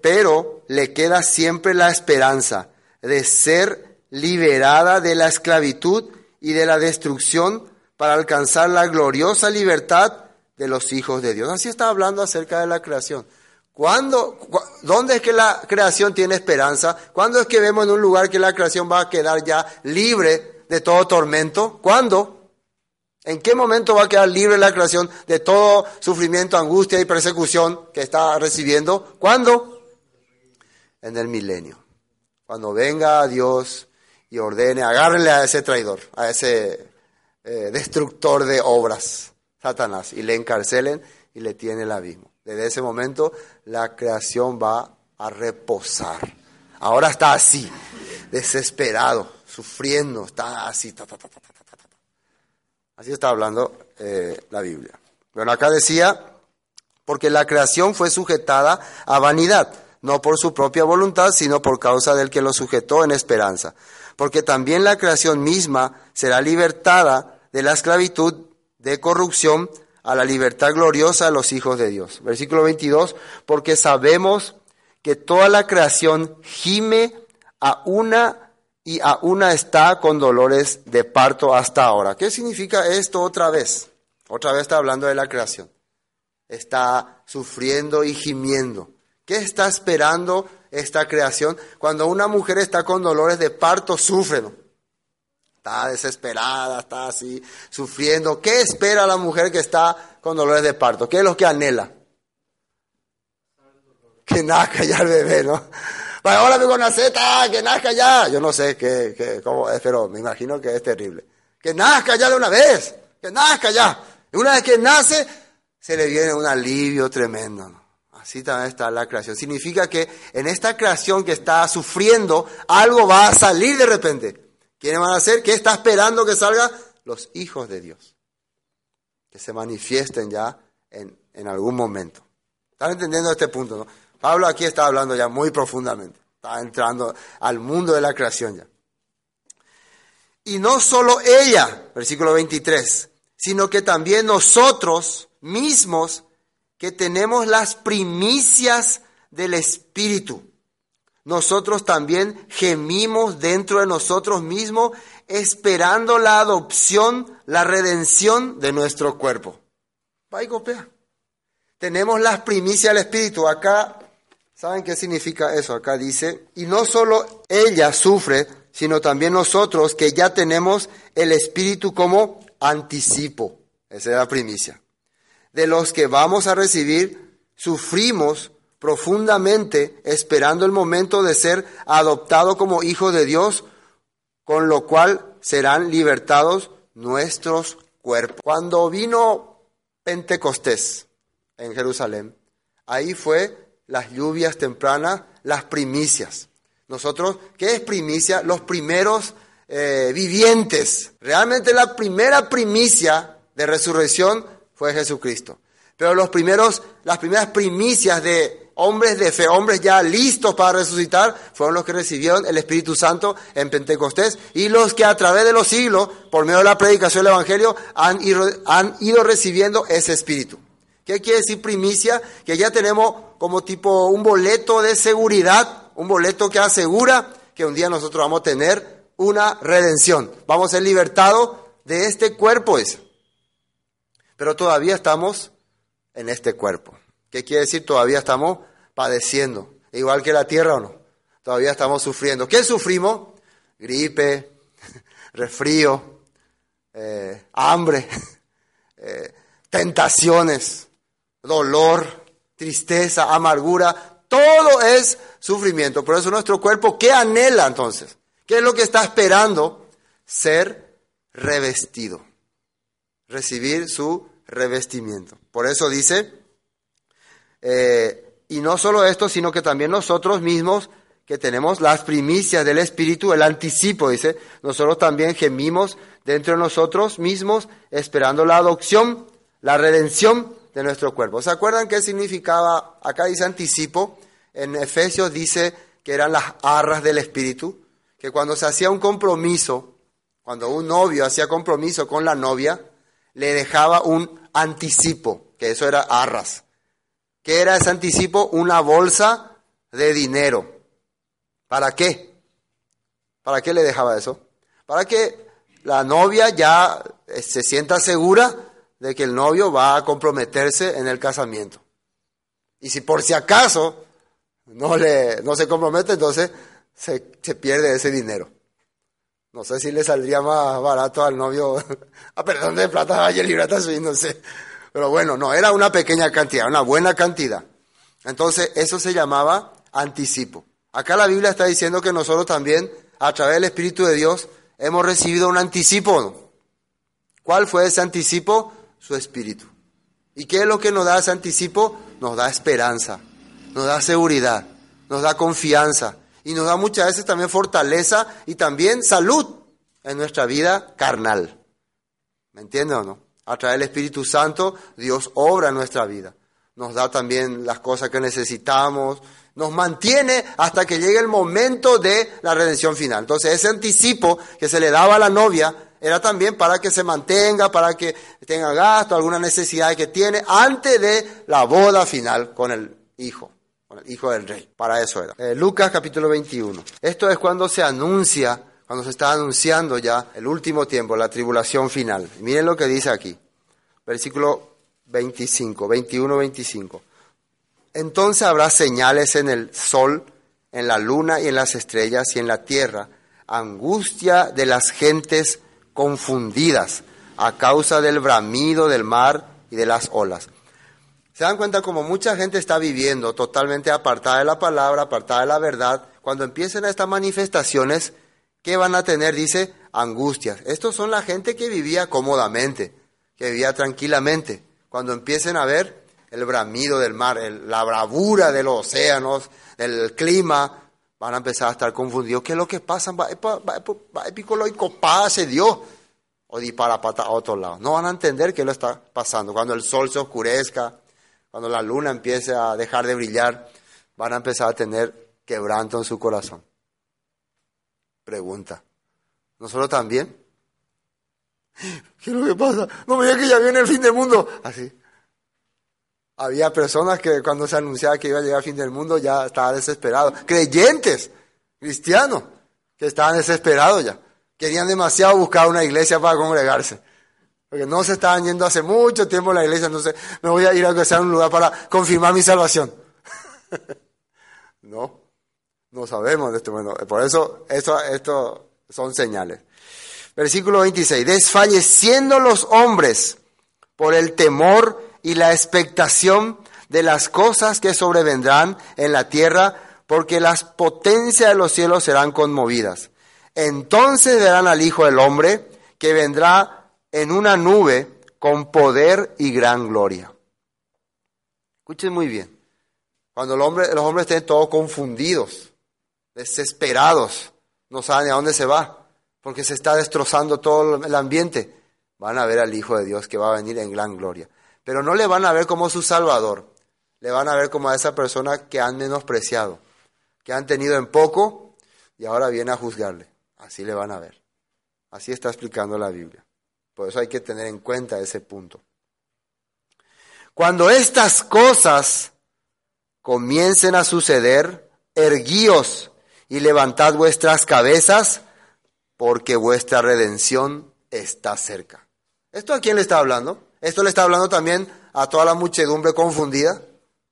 pero le queda siempre la esperanza de ser liberada de la esclavitud y de la destrucción para alcanzar la gloriosa libertad de los hijos de Dios. Así está hablando acerca de la creación. ¿Cuándo, ¿Dónde es que la creación tiene esperanza? ¿Cuándo es que vemos en un lugar que la creación va a quedar ya libre de todo tormento? ¿Cuándo? ¿En qué momento va a quedar libre la creación de todo sufrimiento, angustia y persecución que está recibiendo? ¿Cuándo? En el milenio. Cuando venga Dios y ordene, agárrenle a ese traidor, a ese eh, destructor de obras, Satanás, y le encarcelen y le tiene el abismo. Desde ese momento la creación va a reposar. Ahora está así, desesperado sufriendo, está así, así está hablando eh, la Biblia. Bueno, acá decía, porque la creación fue sujetada a vanidad, no por su propia voluntad, sino por causa del que lo sujetó en esperanza. Porque también la creación misma será libertada de la esclavitud de corrupción a la libertad gloriosa de los hijos de Dios. Versículo 22, porque sabemos que toda la creación gime a una y a una está con dolores de parto hasta ahora. ¿Qué significa esto otra vez? Otra vez está hablando de la creación. Está sufriendo y gimiendo. ¿Qué está esperando esta creación? Cuando una mujer está con dolores de parto, sufre. Está desesperada, está así, sufriendo. ¿Qué espera la mujer que está con dolores de parto? ¿Qué es lo que anhela? Que ya el bebé, ¿no? Para ahora con la zeta, que nazca ya. Yo no sé qué, cómo es, pero me imagino que es terrible. Que nazca ya de una vez, que nazca ya. Y una vez que nace, se le viene un alivio tremendo. Así también está la creación. Significa que en esta creación que está sufriendo, algo va a salir de repente. ¿Quiénes van a ser? ¿Qué está esperando que salga? Los hijos de Dios. Que se manifiesten ya en, en algún momento. ¿Están entendiendo este punto? No? Pablo aquí está hablando ya muy profundamente. Está entrando al mundo de la creación ya. Y no solo ella, versículo 23, sino que también nosotros mismos que tenemos las primicias del Espíritu. Nosotros también gemimos dentro de nosotros mismos esperando la adopción, la redención de nuestro cuerpo. Va y copia. Tenemos las primicias del Espíritu. Acá, ¿saben qué significa eso? Acá dice, y no solo ella sufre, sino también nosotros que ya tenemos el Espíritu como anticipo. Esa es la primicia. De los que vamos a recibir, sufrimos profundamente esperando el momento de ser adoptado como hijo de Dios, con lo cual serán libertados nuestros cuerpos. Cuando vino Pentecostés en Jerusalén, ahí fue las lluvias tempranas, las primicias. Nosotros, ¿qué es primicia? Los primeros eh, vivientes. Realmente la primera primicia de resurrección fue Jesucristo. Pero los primeros, las primeras primicias de hombres de fe, hombres ya listos para resucitar, fueron los que recibieron el Espíritu Santo en Pentecostés y los que a través de los siglos, por medio de la predicación del Evangelio, han ido, han ido recibiendo ese Espíritu. ¿Qué quiere decir primicia? Que ya tenemos como tipo un boleto de seguridad, un boleto que asegura que un día nosotros vamos a tener una redención. Vamos a ser libertados de este cuerpo ese. Pero todavía estamos en este cuerpo. ¿Qué quiere decir? Todavía estamos padeciendo. Igual que la tierra o no. Todavía estamos sufriendo. ¿Qué sufrimos? Gripe, resfrío, eh, hambre, eh, tentaciones, dolor, tristeza, amargura. Todo es sufrimiento. Por eso nuestro cuerpo, ¿qué anhela entonces? ¿Qué es lo que está esperando? Ser revestido. Recibir su revestimiento. Por eso dice, eh, y no solo esto, sino que también nosotros mismos que tenemos las primicias del Espíritu, el anticipo, dice, nosotros también gemimos dentro de nosotros mismos esperando la adopción, la redención de nuestro cuerpo. ¿Se acuerdan qué significaba? Acá dice anticipo, en Efesios dice que eran las arras del Espíritu que cuando se hacía un compromiso, cuando un novio hacía compromiso con la novia, le dejaba un anticipo, que eso era arras. ¿Qué era ese anticipo? Una bolsa de dinero. ¿Para qué? ¿Para qué le dejaba eso? Para que la novia ya eh, se sienta segura de que el novio va a comprometerse en el casamiento. Y si por si acaso no, le, no se compromete, entonces se, pierde ese dinero. No sé si le saldría más barato al novio, ah, perdón de plata, ayer librata no sé. Pero bueno, no, era una pequeña cantidad, una buena cantidad. Entonces, eso se llamaba anticipo. Acá la Biblia está diciendo que nosotros también, a través del Espíritu de Dios, hemos recibido un anticipo. ¿Cuál fue ese anticipo? Su Espíritu. ¿Y qué es lo que nos da ese anticipo? Nos da esperanza, nos da seguridad, nos da confianza, y nos da muchas veces también fortaleza y también salud en nuestra vida carnal. ¿Me entiende o no? A través del Espíritu Santo Dios obra nuestra vida. Nos da también las cosas que necesitamos, nos mantiene hasta que llegue el momento de la redención final. Entonces ese anticipo que se le daba a la novia era también para que se mantenga, para que tenga gasto, alguna necesidad que tiene, antes de la boda final con el hijo, con el hijo del rey. Para eso era. Eh, Lucas capítulo 21. Esto es cuando se anuncia, cuando se está anunciando ya el último tiempo, la tribulación final. Miren lo que dice aquí, versículo 25, 21, 25. Entonces habrá señales en el sol, en la luna y en las estrellas y en la tierra, angustia de las gentes confundidas a causa del bramido del mar y de las olas. Se dan cuenta como mucha gente está viviendo totalmente apartada de la palabra, apartada de la verdad. Cuando empiecen estas manifestaciones, ¿qué van a tener? Dice, angustias. Estos son la gente que vivía cómodamente, que vivía tranquilamente. Cuando empiecen a ver el bramido del mar, la bravura de los océanos, el clima, van a empezar a estar confundidos. ¿Qué es lo que pasa? Va a pase Dios. O dispara pata a otro lado. No van a entender qué lo está pasando. Cuando el sol se oscurezca, cuando la luna empiece a dejar de brillar, van a empezar a tener quebranto en su corazón. Pregunta. ¿Nosotros también? ¿Qué es lo que pasa? No me digas que ya viene el fin del mundo. Así. Había personas que cuando se anunciaba que iba a llegar el fin del mundo ya estaban desesperados. Creyentes, cristianos, que estaban desesperados ya. Querían demasiado buscar una iglesia para congregarse. Porque no se estaban yendo hace mucho tiempo a la iglesia, entonces me voy a ir a un lugar para confirmar mi salvación. no, no sabemos de esto. Bueno, por eso esto, esto son señales. Versículo 26. Desfalleciendo los hombres por el temor y la expectación de las cosas que sobrevendrán en la tierra, porque las potencias de los cielos serán conmovidas. Entonces verán al Hijo del Hombre, que vendrá en una nube con poder y gran gloria. Escuchen muy bien. Cuando los hombres estén todos confundidos, desesperados, no saben a dónde se va, porque se está destrozando todo el ambiente, van a ver al Hijo de Dios que va a venir en gran gloria pero no le van a ver como su Salvador, le van a ver como a esa persona que han menospreciado, que han tenido en poco y ahora viene a juzgarle. Así le van a ver. Así está explicando la Biblia. Por eso hay que tener en cuenta ese punto. Cuando estas cosas comiencen a suceder, erguíos y levantad vuestras cabezas, porque vuestra redención está cerca. ¿Esto a quién le está hablando? Esto le está hablando también a toda la muchedumbre confundida.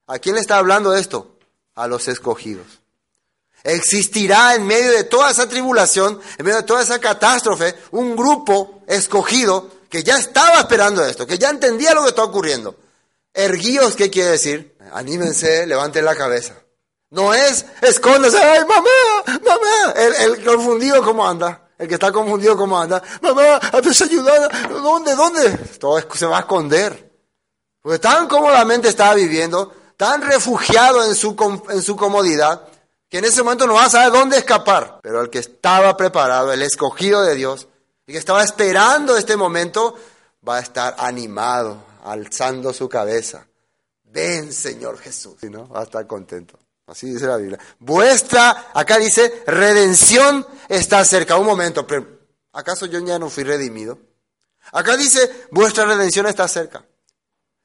¿A quién le está hablando esto? A los escogidos. Existirá en medio de toda esa tribulación, en medio de toda esa catástrofe, un grupo escogido que ya estaba esperando esto, que ya entendía lo que está ocurriendo. Erguíos, ¿qué quiere decir? Anímense, levanten la cabeza. No es escóndase, ay mamá, mamá, el, el confundido cómo anda. El que está confundido, ¿cómo anda? Mamá, ayudar. ¿Dónde, dónde? Todo se va a esconder. Porque tan cómodamente estaba viviendo, tan refugiado en su, en su comodidad, que en ese momento no va a saber dónde escapar. Pero el que estaba preparado, el escogido de Dios, y que estaba esperando este momento, va a estar animado, alzando su cabeza. Ven, Señor Jesús. Si no, va a estar contento. Así dice la Biblia. Vuestra, acá dice, redención está cerca. Un momento, pero ¿acaso yo ya no fui redimido? Acá dice, vuestra redención está cerca.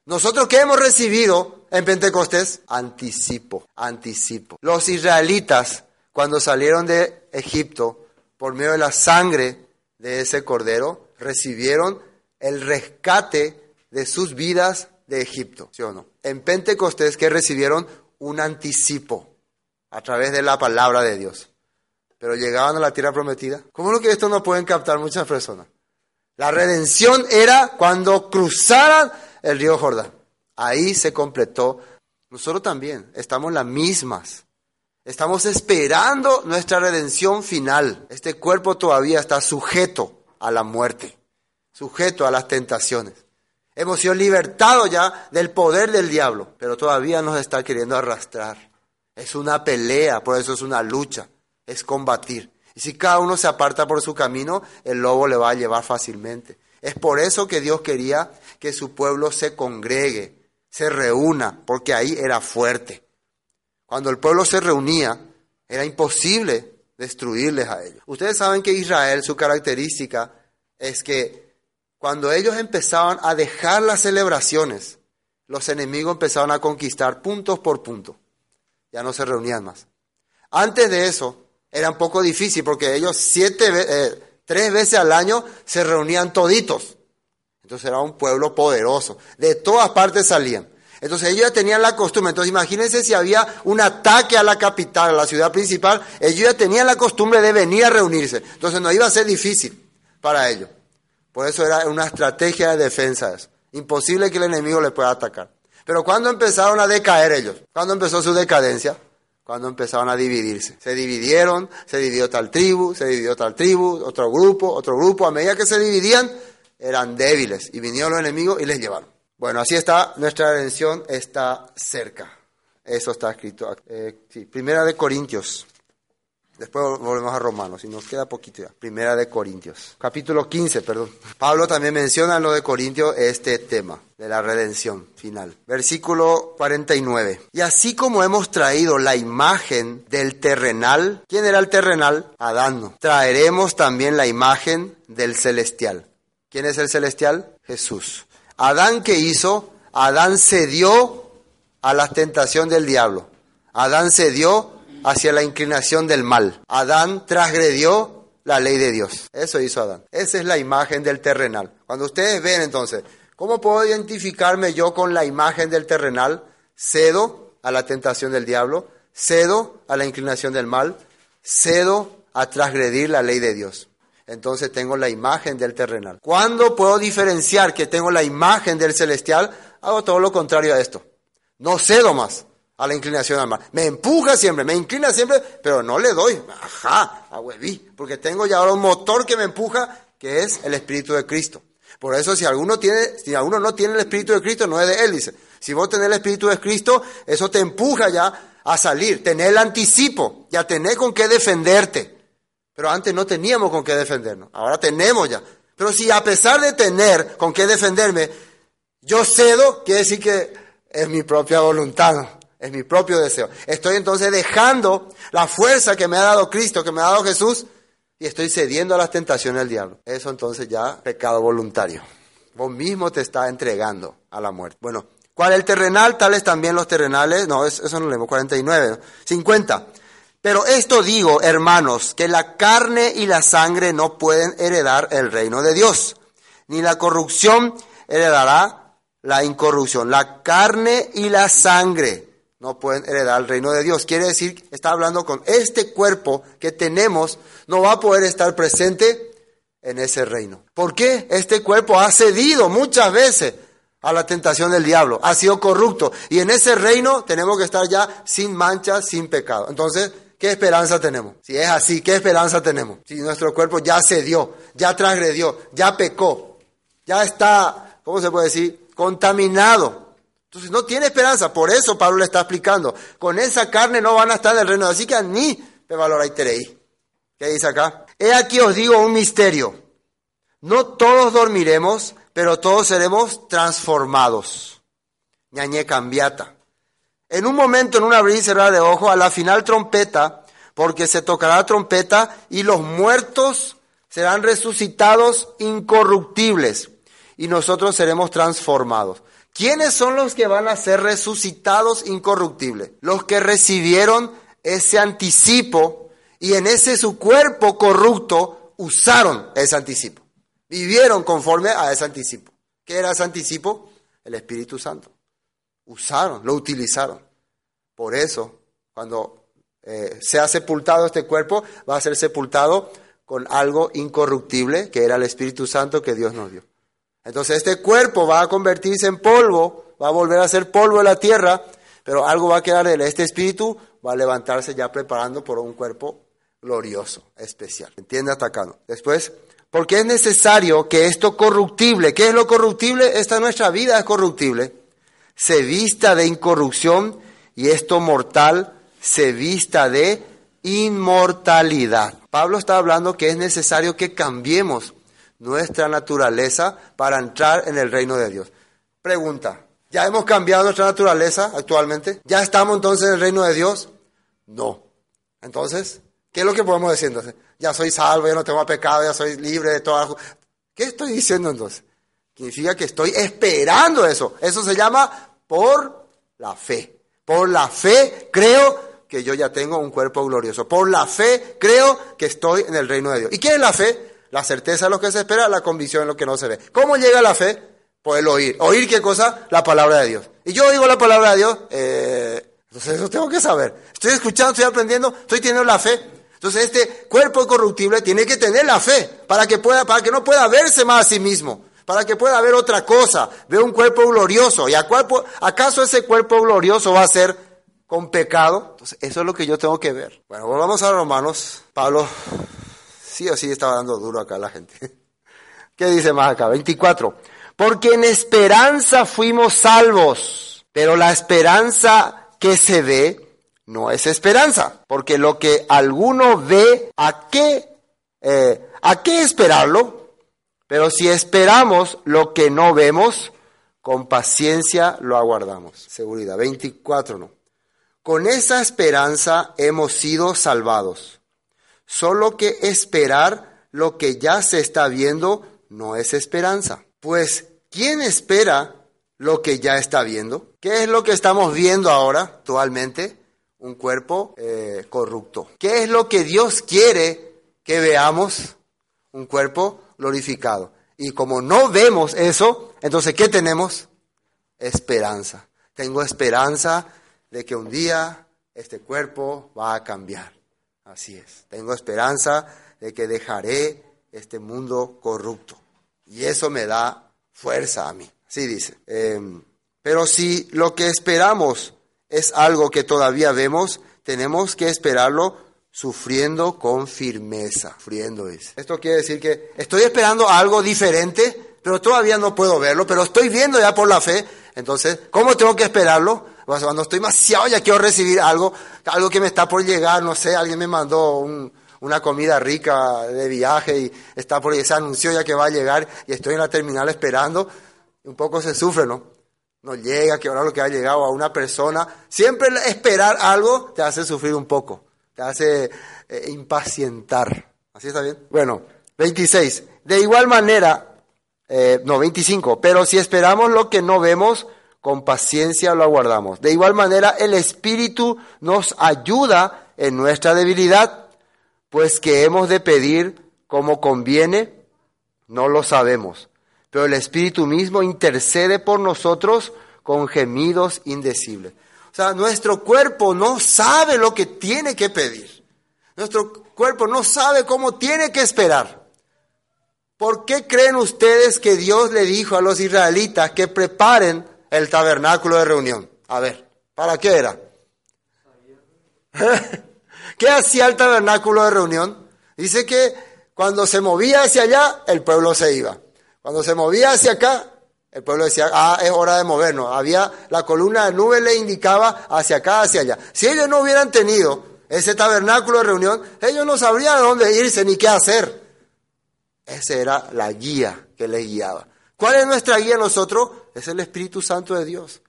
Nosotros que hemos recibido en Pentecostés, anticipo, anticipo. Los israelitas, cuando salieron de Egipto, por medio de la sangre de ese cordero, recibieron el rescate de sus vidas de Egipto, ¿sí o no? En Pentecostés, que recibieron un anticipo a través de la palabra de Dios. Pero llegaban a la tierra prometida. ¿Cómo lo que esto no pueden captar muchas personas? La redención era cuando cruzaran el río Jordán. Ahí se completó. Nosotros también estamos las mismas. Estamos esperando nuestra redención final. Este cuerpo todavía está sujeto a la muerte, sujeto a las tentaciones. Hemos sido libertados ya del poder del diablo, pero todavía nos está queriendo arrastrar. Es una pelea, por eso es una lucha, es combatir. Y si cada uno se aparta por su camino, el lobo le va a llevar fácilmente. Es por eso que Dios quería que su pueblo se congregue, se reúna, porque ahí era fuerte. Cuando el pueblo se reunía, era imposible destruirles a ellos. Ustedes saben que Israel, su característica es que cuando ellos empezaban a dejar las celebraciones, los enemigos empezaron a conquistar puntos por punto. Ya no se reunían más. Antes de eso era un poco difícil porque ellos siete, eh, tres veces al año se reunían toditos. Entonces era un pueblo poderoso. De todas partes salían. Entonces ellos ya tenían la costumbre. Entonces imagínense si había un ataque a la capital, a la ciudad principal, ellos ya tenían la costumbre de venir a reunirse. Entonces no iba a ser difícil para ellos. Por eso era una estrategia de defensa eso. Imposible que el enemigo le pueda atacar. Pero cuando empezaron a decaer ellos, cuando empezó su decadencia, cuando empezaron a dividirse. Se dividieron, se dividió tal tribu, se dividió tal tribu, otro grupo, otro grupo. A medida que se dividían, eran débiles y vinieron los enemigos y les llevaron. Bueno, así está, nuestra redención está cerca. Eso está escrito. Eh, primera de Corintios. Después volvemos a Romanos y nos queda poquito ya. Primera de Corintios. Capítulo 15, perdón. Pablo también menciona en lo de Corintios este tema de la redención final. Versículo 49. Y así como hemos traído la imagen del terrenal, ¿quién era el terrenal? Adán. Traeremos también la imagen del celestial. ¿Quién es el celestial? Jesús. Adán ¿qué hizo? Adán cedió a la tentación del diablo. Adán cedió hacia la inclinación del mal. Adán transgredió la ley de Dios. Eso hizo Adán. Esa es la imagen del terrenal. Cuando ustedes ven entonces, ¿cómo puedo identificarme yo con la imagen del terrenal? Cedo a la tentación del diablo, cedo a la inclinación del mal, cedo a transgredir la ley de Dios entonces tengo la imagen del terrenal. ¿Cuándo puedo diferenciar que tengo la imagen del celestial? Hago todo lo contrario a esto. No cedo más a la inclinación al mal. Me empuja siempre, me inclina siempre, pero no le doy. Ajá, a porque tengo ya ahora un motor que me empuja, que es el Espíritu de Cristo. Por eso si alguno tiene, si alguno no tiene el Espíritu de Cristo, no es de él. Si vos tenés el Espíritu de Cristo, eso te empuja ya a salir, tener el anticipo, ya tener con qué defenderte. Pero antes no teníamos con qué defendernos. Ahora tenemos ya. Pero si a pesar de tener con qué defenderme, yo cedo, quiere decir que es mi propia voluntad, es mi propio deseo. Estoy entonces dejando la fuerza que me ha dado Cristo, que me ha dado Jesús, y estoy cediendo a las tentaciones del diablo. Eso entonces ya pecado voluntario. Vos mismo te está entregando a la muerte. Bueno, ¿cuál el terrenal? Tales también los terrenales. No, eso no leemos. 49. 50. Pero esto digo, hermanos, que la carne y la sangre no pueden heredar el reino de Dios, ni la corrupción heredará la incorrupción. La carne y la sangre no pueden heredar el reino de Dios. Quiere decir, está hablando con este cuerpo que tenemos, no va a poder estar presente en ese reino. ¿Por qué? Este cuerpo ha cedido muchas veces a la tentación del diablo, ha sido corrupto. Y en ese reino tenemos que estar ya sin mancha, sin pecado. Entonces, ¿Qué esperanza tenemos? Si es así, ¿qué esperanza tenemos? Si nuestro cuerpo ya cedió, ya transgredió, ya pecó, ya está, ¿cómo se puede decir? Contaminado. Entonces no tiene esperanza. Por eso Pablo le está explicando. Con esa carne no van a estar en el reino. Así que ni te valoráis ¿Qué dice acá? He aquí os digo un misterio. No todos dormiremos, pero todos seremos transformados. Ñañe cambiata en un momento, en una abrir y cerrar de ojos, a la final trompeta, porque se tocará trompeta y los muertos serán resucitados incorruptibles y nosotros seremos transformados. ¿Quiénes son los que van a ser resucitados incorruptibles? Los que recibieron ese anticipo y en ese su cuerpo corrupto usaron ese anticipo. Vivieron conforme a ese anticipo. ¿Qué era ese anticipo? El Espíritu Santo usaron, lo utilizaron. Por eso, cuando eh, sea sepultado este cuerpo, va a ser sepultado con algo incorruptible, que era el Espíritu Santo que Dios nos dio. Entonces este cuerpo va a convertirse en polvo, va a volver a ser polvo en la tierra, pero algo va a quedar de. Este espíritu va a levantarse ya preparando por un cuerpo glorioso, especial. ¿Entiende? Atacando. Después, porque es necesario que esto corruptible, ¿qué es lo corruptible? Esta nuestra vida es corruptible se vista de incorrupción y esto mortal se vista de inmortalidad. Pablo está hablando que es necesario que cambiemos nuestra naturaleza para entrar en el reino de Dios. Pregunta, ¿ya hemos cambiado nuestra naturaleza actualmente? ¿Ya estamos entonces en el reino de Dios? No. Entonces, ¿qué es lo que podemos decir? Ya soy salvo, ya no tengo pecado, ya soy libre de toda... ¿Qué estoy diciendo entonces? Significa que estoy esperando eso. Eso se llama por la fe. Por la fe creo que yo ya tengo un cuerpo glorioso. Por la fe creo que estoy en el reino de Dios. ¿Y qué es la fe? La certeza de lo que se espera, la convicción de lo que no se ve. ¿Cómo llega la fe? Por el oír. ¿Oír qué cosa? La palabra de Dios. Y yo oigo la palabra de Dios, eh, entonces eso tengo que saber. Estoy escuchando, estoy aprendiendo, estoy teniendo la fe. Entonces este cuerpo corruptible tiene que tener la fe para que pueda, para que no pueda verse más a sí mismo, para que pueda ver otra cosa, ver un cuerpo glorioso. ¿Y a cuerpo, acaso ese cuerpo glorioso va a ser con pecado? Entonces eso es lo que yo tengo que ver. Bueno, volvamos a Romanos. Pablo sí o sí estaba dando duro acá la gente. ¿Qué dice más acá? 24. Porque en esperanza fuimos salvos, pero la esperanza que se ve no es esperanza, porque lo que alguno ve, ¿a qué, eh, ¿a qué esperarlo? Pero si esperamos lo que no vemos, con paciencia lo aguardamos. Seguridad. 24 no. Con esa esperanza hemos sido salvados. Solo que esperar lo que ya se está viendo no es esperanza. Pues, ¿quién espera lo que ya está viendo? ¿Qué es lo que estamos viendo ahora actualmente? Un cuerpo eh, corrupto. ¿Qué es lo que Dios quiere que veamos? Un cuerpo glorificado. Y como no vemos eso, entonces ¿qué tenemos? Esperanza. Tengo esperanza de que un día este cuerpo va a cambiar. Así es. Tengo esperanza de que dejaré este mundo corrupto. Y eso me da fuerza a mí. Así dice. Em, pero si lo que esperamos es algo que todavía vemos, tenemos que esperarlo sufriendo con firmeza. Sufriendo dice. Esto quiere decir que estoy esperando algo diferente, pero todavía no puedo verlo, pero estoy viendo ya por la fe. Entonces, ¿cómo tengo que esperarlo? Cuando estoy demasiado ya quiero recibir algo, algo que me está por llegar, no sé, alguien me mandó una comida rica de viaje y está por se anunció ya que va a llegar y estoy en la terminal esperando, un poco se sufre, ¿no? No llega, que ahora lo que ha llegado a una persona, siempre esperar algo te hace sufrir un poco, te hace eh, impacientar. ¿Así está bien? Bueno, 26. De igual manera, eh, no, 25, pero si esperamos lo que no vemos, con paciencia lo aguardamos. De igual manera, el Espíritu nos ayuda en nuestra debilidad, pues que hemos de pedir como conviene, no lo sabemos. Pero el Espíritu mismo intercede por nosotros con gemidos indecibles. O sea, nuestro cuerpo no sabe lo que tiene que pedir. Nuestro cuerpo no sabe cómo tiene que esperar. ¿Por qué creen ustedes que Dios le dijo a los israelitas que preparen el tabernáculo de reunión? A ver, ¿para qué era? ¿Qué hacía el tabernáculo de reunión? Dice que cuando se movía hacia allá, el pueblo se iba. Cuando se movía hacia acá, el pueblo decía, ah, es hora de movernos. Había la columna de nube le indicaba hacia acá, hacia allá. Si ellos no hubieran tenido ese tabernáculo de reunión, ellos no sabrían a dónde irse ni qué hacer. Esa era la guía que les guiaba. ¿Cuál es nuestra guía nosotros? Es el Espíritu Santo de Dios.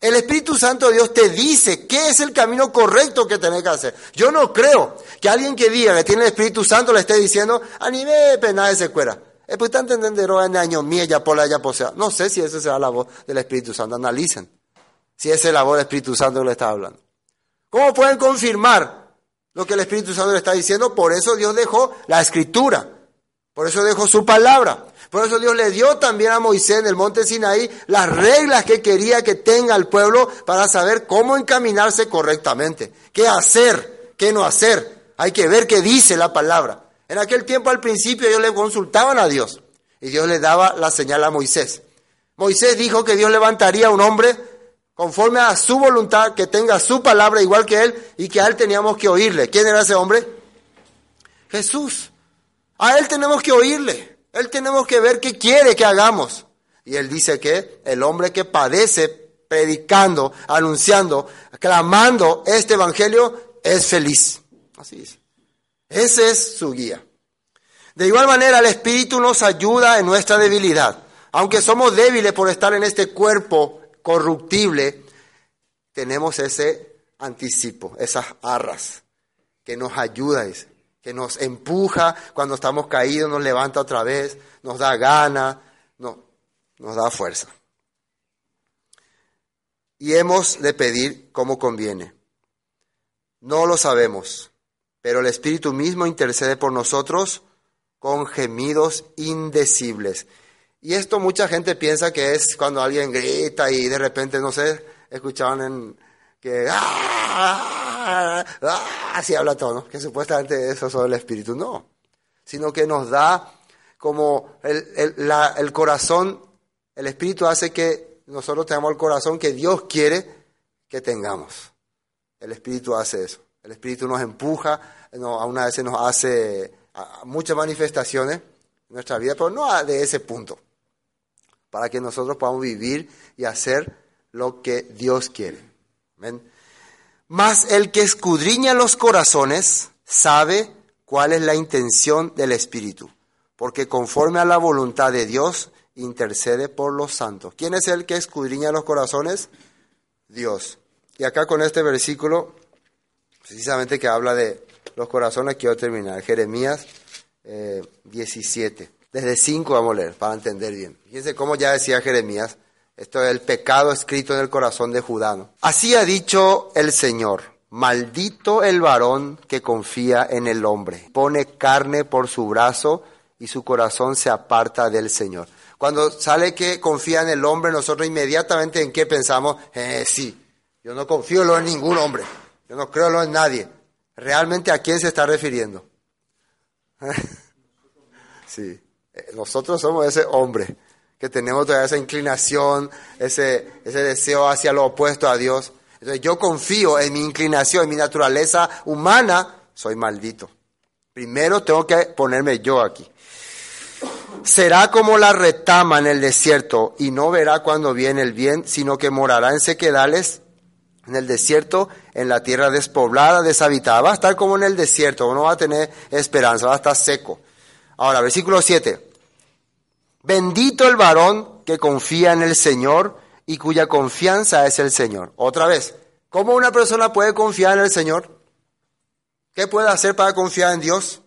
El Espíritu Santo de Dios te dice qué es el camino correcto que tenés que hacer. Yo no creo que alguien que diga que tiene el Espíritu Santo le esté diciendo, anime pena ese cuera. Es pues entenderlo en mía por allá posea. No sé si esa será la voz del Espíritu Santo. Analicen si esa es la voz del Espíritu Santo que le está hablando. ¿Cómo pueden confirmar lo que el Espíritu Santo le está diciendo? Por eso Dios dejó la escritura. Por eso dejó su palabra. Por eso Dios le dio también a Moisés en el monte Sinaí las reglas que quería que tenga el pueblo para saber cómo encaminarse correctamente. ¿Qué hacer? ¿Qué no hacer? Hay que ver qué dice la palabra. En aquel tiempo al principio ellos le consultaban a Dios y Dios le daba la señal a Moisés. Moisés dijo que Dios levantaría a un hombre conforme a su voluntad, que tenga su palabra igual que él y que a él teníamos que oírle. ¿Quién era ese hombre? Jesús. A él tenemos que oírle. Él tenemos que ver qué quiere que hagamos. Y él dice que el hombre que padece predicando, anunciando, clamando este evangelio es feliz. Así es. Ese es su guía. De igual manera, el Espíritu nos ayuda en nuestra debilidad. Aunque somos débiles por estar en este cuerpo corruptible, tenemos ese anticipo, esas arras que nos ayuda, que nos empuja cuando estamos caídos, nos levanta otra vez, nos da gana, no, nos da fuerza. Y hemos de pedir como conviene. No lo sabemos, pero el Espíritu mismo intercede por nosotros con gemidos indecibles. Y esto mucha gente piensa que es cuando alguien grita y de repente, no sé, escuchaban en que ¡ah! ¡Ah! así habla todo, ¿no? que supuestamente eso es el Espíritu. No, sino que nos da como el, el, el corazón, el Espíritu hace que nosotros tengamos el corazón que Dios quiere que tengamos. El Espíritu hace eso. El Espíritu nos empuja, no, a una vez nos hace muchas manifestaciones en nuestra vida, pero no de ese punto, para que nosotros podamos vivir y hacer lo que Dios quiere. Amén. Mas el que escudriña los corazones sabe cuál es la intención del Espíritu, porque conforme a la voluntad de Dios intercede por los santos. ¿Quién es el que escudriña los corazones? Dios. Y acá con este versículo, precisamente que habla de los corazones, quiero terminar. Jeremías 17. Eh, Desde 5 vamos a leer para entender bien. Fíjense cómo ya decía Jeremías, esto es el pecado escrito en el corazón de Judá. Así ha dicho el Señor, maldito el varón que confía en el hombre, pone carne por su brazo y su corazón se aparta del Señor. Cuando sale que confía en el hombre, nosotros inmediatamente en qué pensamos, eh, sí, yo no confío en ningún hombre, yo no creo en nadie. ¿Realmente a quién se está refiriendo? sí, eh, nosotros somos ese hombre que tenemos toda esa inclinación, ese, ese deseo hacia lo opuesto a Dios. Entonces yo confío en mi inclinación, en mi naturaleza humana, soy maldito. Primero tengo que ponerme yo aquí. Será como la retama en el desierto y no verá cuando viene el bien, sino que morará en sequedales en el desierto, en la tierra despoblada, deshabitada. Va a estar como en el desierto, no va a tener esperanza, va a estar seco. Ahora, versículo 7. Bendito el varón que confía en el Señor y cuya confianza es el Señor. Otra vez, ¿cómo una persona puede confiar en el Señor? ¿Qué puede hacer para confiar en Dios?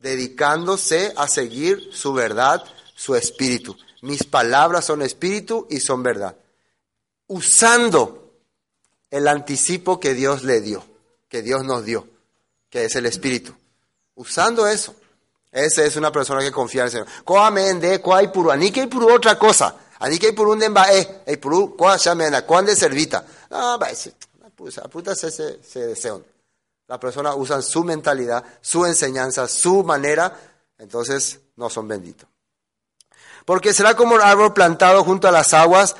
Dedicándose a seguir su verdad, su espíritu. Mis palabras son espíritu y son verdad. Usando el anticipo que Dios le dio, que Dios nos dio, que es el espíritu. Usando eso. Esa es una persona que confía en el Señor. Coamende, hay puru, ani que puru otra cosa. Ani que puru un demba eh, el puru, coa shamena, coan de servita. Ah, va, pues, puta se, se. La persona usa su mentalidad, su enseñanza, su manera, entonces no son benditos. Porque será como un árbol plantado junto a las aguas,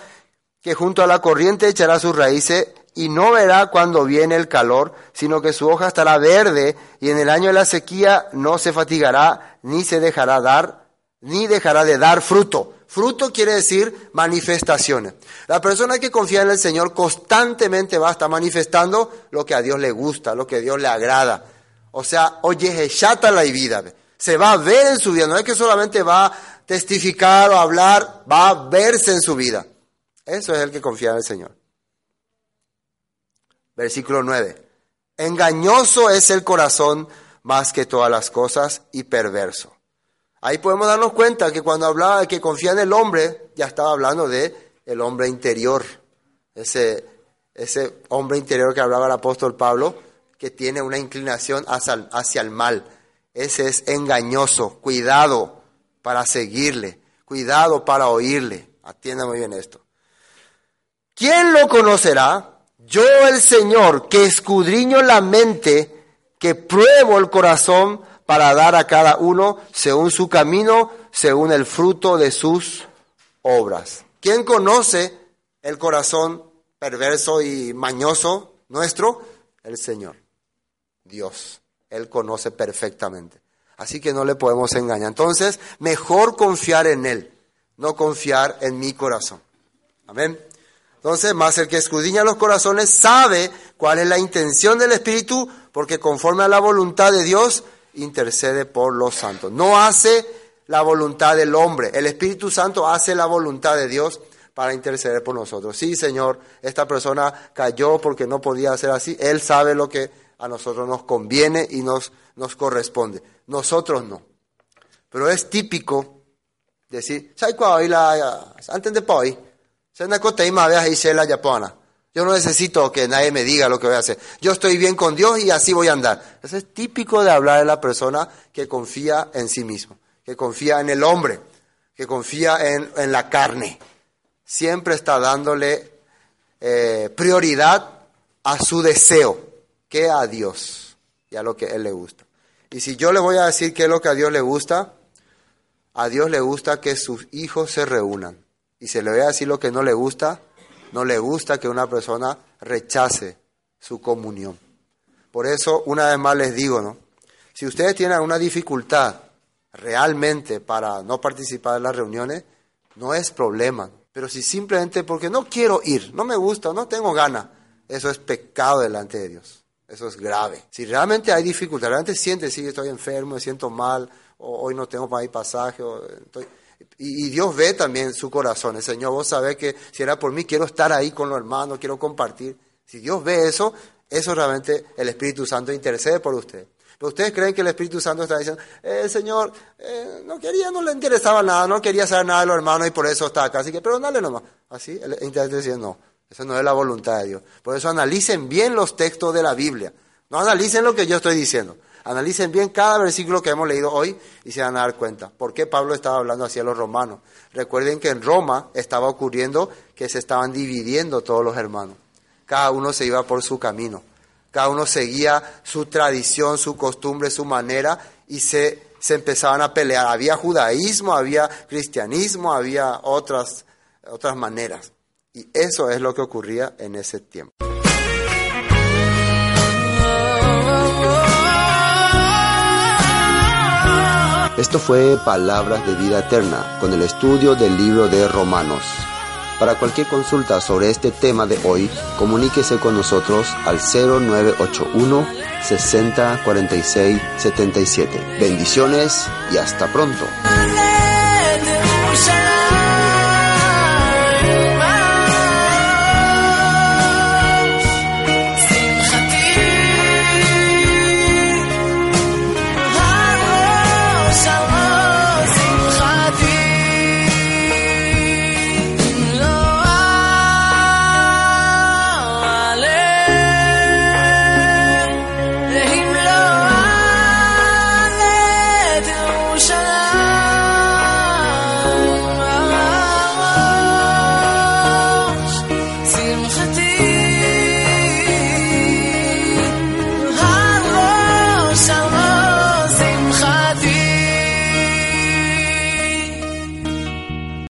que junto a la corriente echará sus raíces y no verá cuando viene el calor, sino que su hoja estará verde y en el año de la sequía no se fatigará ni se dejará dar, ni dejará de dar fruto. Fruto quiere decir manifestaciones. La persona que confía en el Señor constantemente va a estar manifestando lo que a Dios le gusta, lo que a Dios le agrada. O sea, oye, chata la vida. Se va a ver en su vida, no es que solamente va a testificar o hablar, va a verse en su vida. Eso es el que confía en el Señor. Versículo 9. Engañoso es el corazón más que todas las cosas y perverso. Ahí podemos darnos cuenta que cuando hablaba de que confía en el hombre, ya estaba hablando de el hombre interior. Ese, ese hombre interior que hablaba el apóstol Pablo, que tiene una inclinación hacia, hacia el mal. Ese es engañoso. Cuidado para seguirle. Cuidado para oírle. Atienda muy bien esto. ¿Quién lo conocerá? Yo el Señor, que escudriño la mente, que pruebo el corazón para dar a cada uno según su camino, según el fruto de sus obras. ¿Quién conoce el corazón perverso y mañoso nuestro? El Señor, Dios. Él conoce perfectamente. Así que no le podemos engañar. Entonces, mejor confiar en Él, no confiar en mi corazón. Amén. Entonces, más el que escudriña los corazones sabe cuál es la intención del Espíritu, porque conforme a la voluntad de Dios, intercede por los santos. No hace la voluntad del hombre, el Espíritu Santo hace la voluntad de Dios para interceder por nosotros. Sí, Señor, esta persona cayó porque no podía hacer así, Él sabe lo que a nosotros nos conviene y nos, nos corresponde. Nosotros no. Pero es típico decir, qua la, antes de poi, Yo no necesito que nadie me diga lo que voy a hacer. Yo estoy bien con Dios y así voy a andar. Eso es típico de hablar de la persona que confía en sí mismo, que confía en el hombre, que confía en, en la carne. Siempre está dándole eh, prioridad a su deseo, que a Dios y a lo que a Él le gusta. Y si yo le voy a decir qué es lo que a Dios le gusta, a Dios le gusta que sus hijos se reúnan. Y si le voy a decir lo que no le gusta, no le gusta que una persona rechace su comunión. Por eso, una vez más les digo, ¿no? Si ustedes tienen una dificultad realmente para no participar en las reuniones, no es problema. Pero si simplemente porque no quiero ir, no me gusta, no tengo ganas, eso es pecado delante de Dios. Eso es grave. Si realmente hay dificultad, realmente sientes, sí, estoy enfermo, me siento mal, o hoy no tengo para ir pasaje, o estoy, y, Dios ve también su corazón. El Señor, vos sabés que si era por mí, quiero estar ahí con los hermanos, quiero compartir. Si Dios ve eso, eso realmente el Espíritu Santo intercede por usted. Pero ustedes creen que el Espíritu Santo está diciendo, eh, Señor eh, no quería, no le interesaba nada, no quería saber nada de los hermanos y por eso está acá. Así que perdónale nomás. Así, el interés diciendo, no, esa no es la voluntad de Dios. Por eso analicen bien los textos de la Biblia. No analicen lo que yo estoy diciendo. Analicen bien cada versículo que hemos leído hoy y se van a dar cuenta. ¿Por qué Pablo estaba hablando así a los romanos? Recuerden que en Roma estaba ocurriendo que se estaban dividiendo todos los hermanos. Cada uno se iba por su camino. Cada uno seguía su tradición, su costumbre, su manera y se, se empezaban a pelear. Había judaísmo, había cristianismo, había otras, otras maneras. Y eso es lo que ocurría en ese tiempo. Esto fue Palabras de Vida Eterna con el estudio del libro de Romanos. Para cualquier consulta sobre este tema de hoy, comuníquese con nosotros al 0981 60 46 77. Bendiciones y hasta pronto.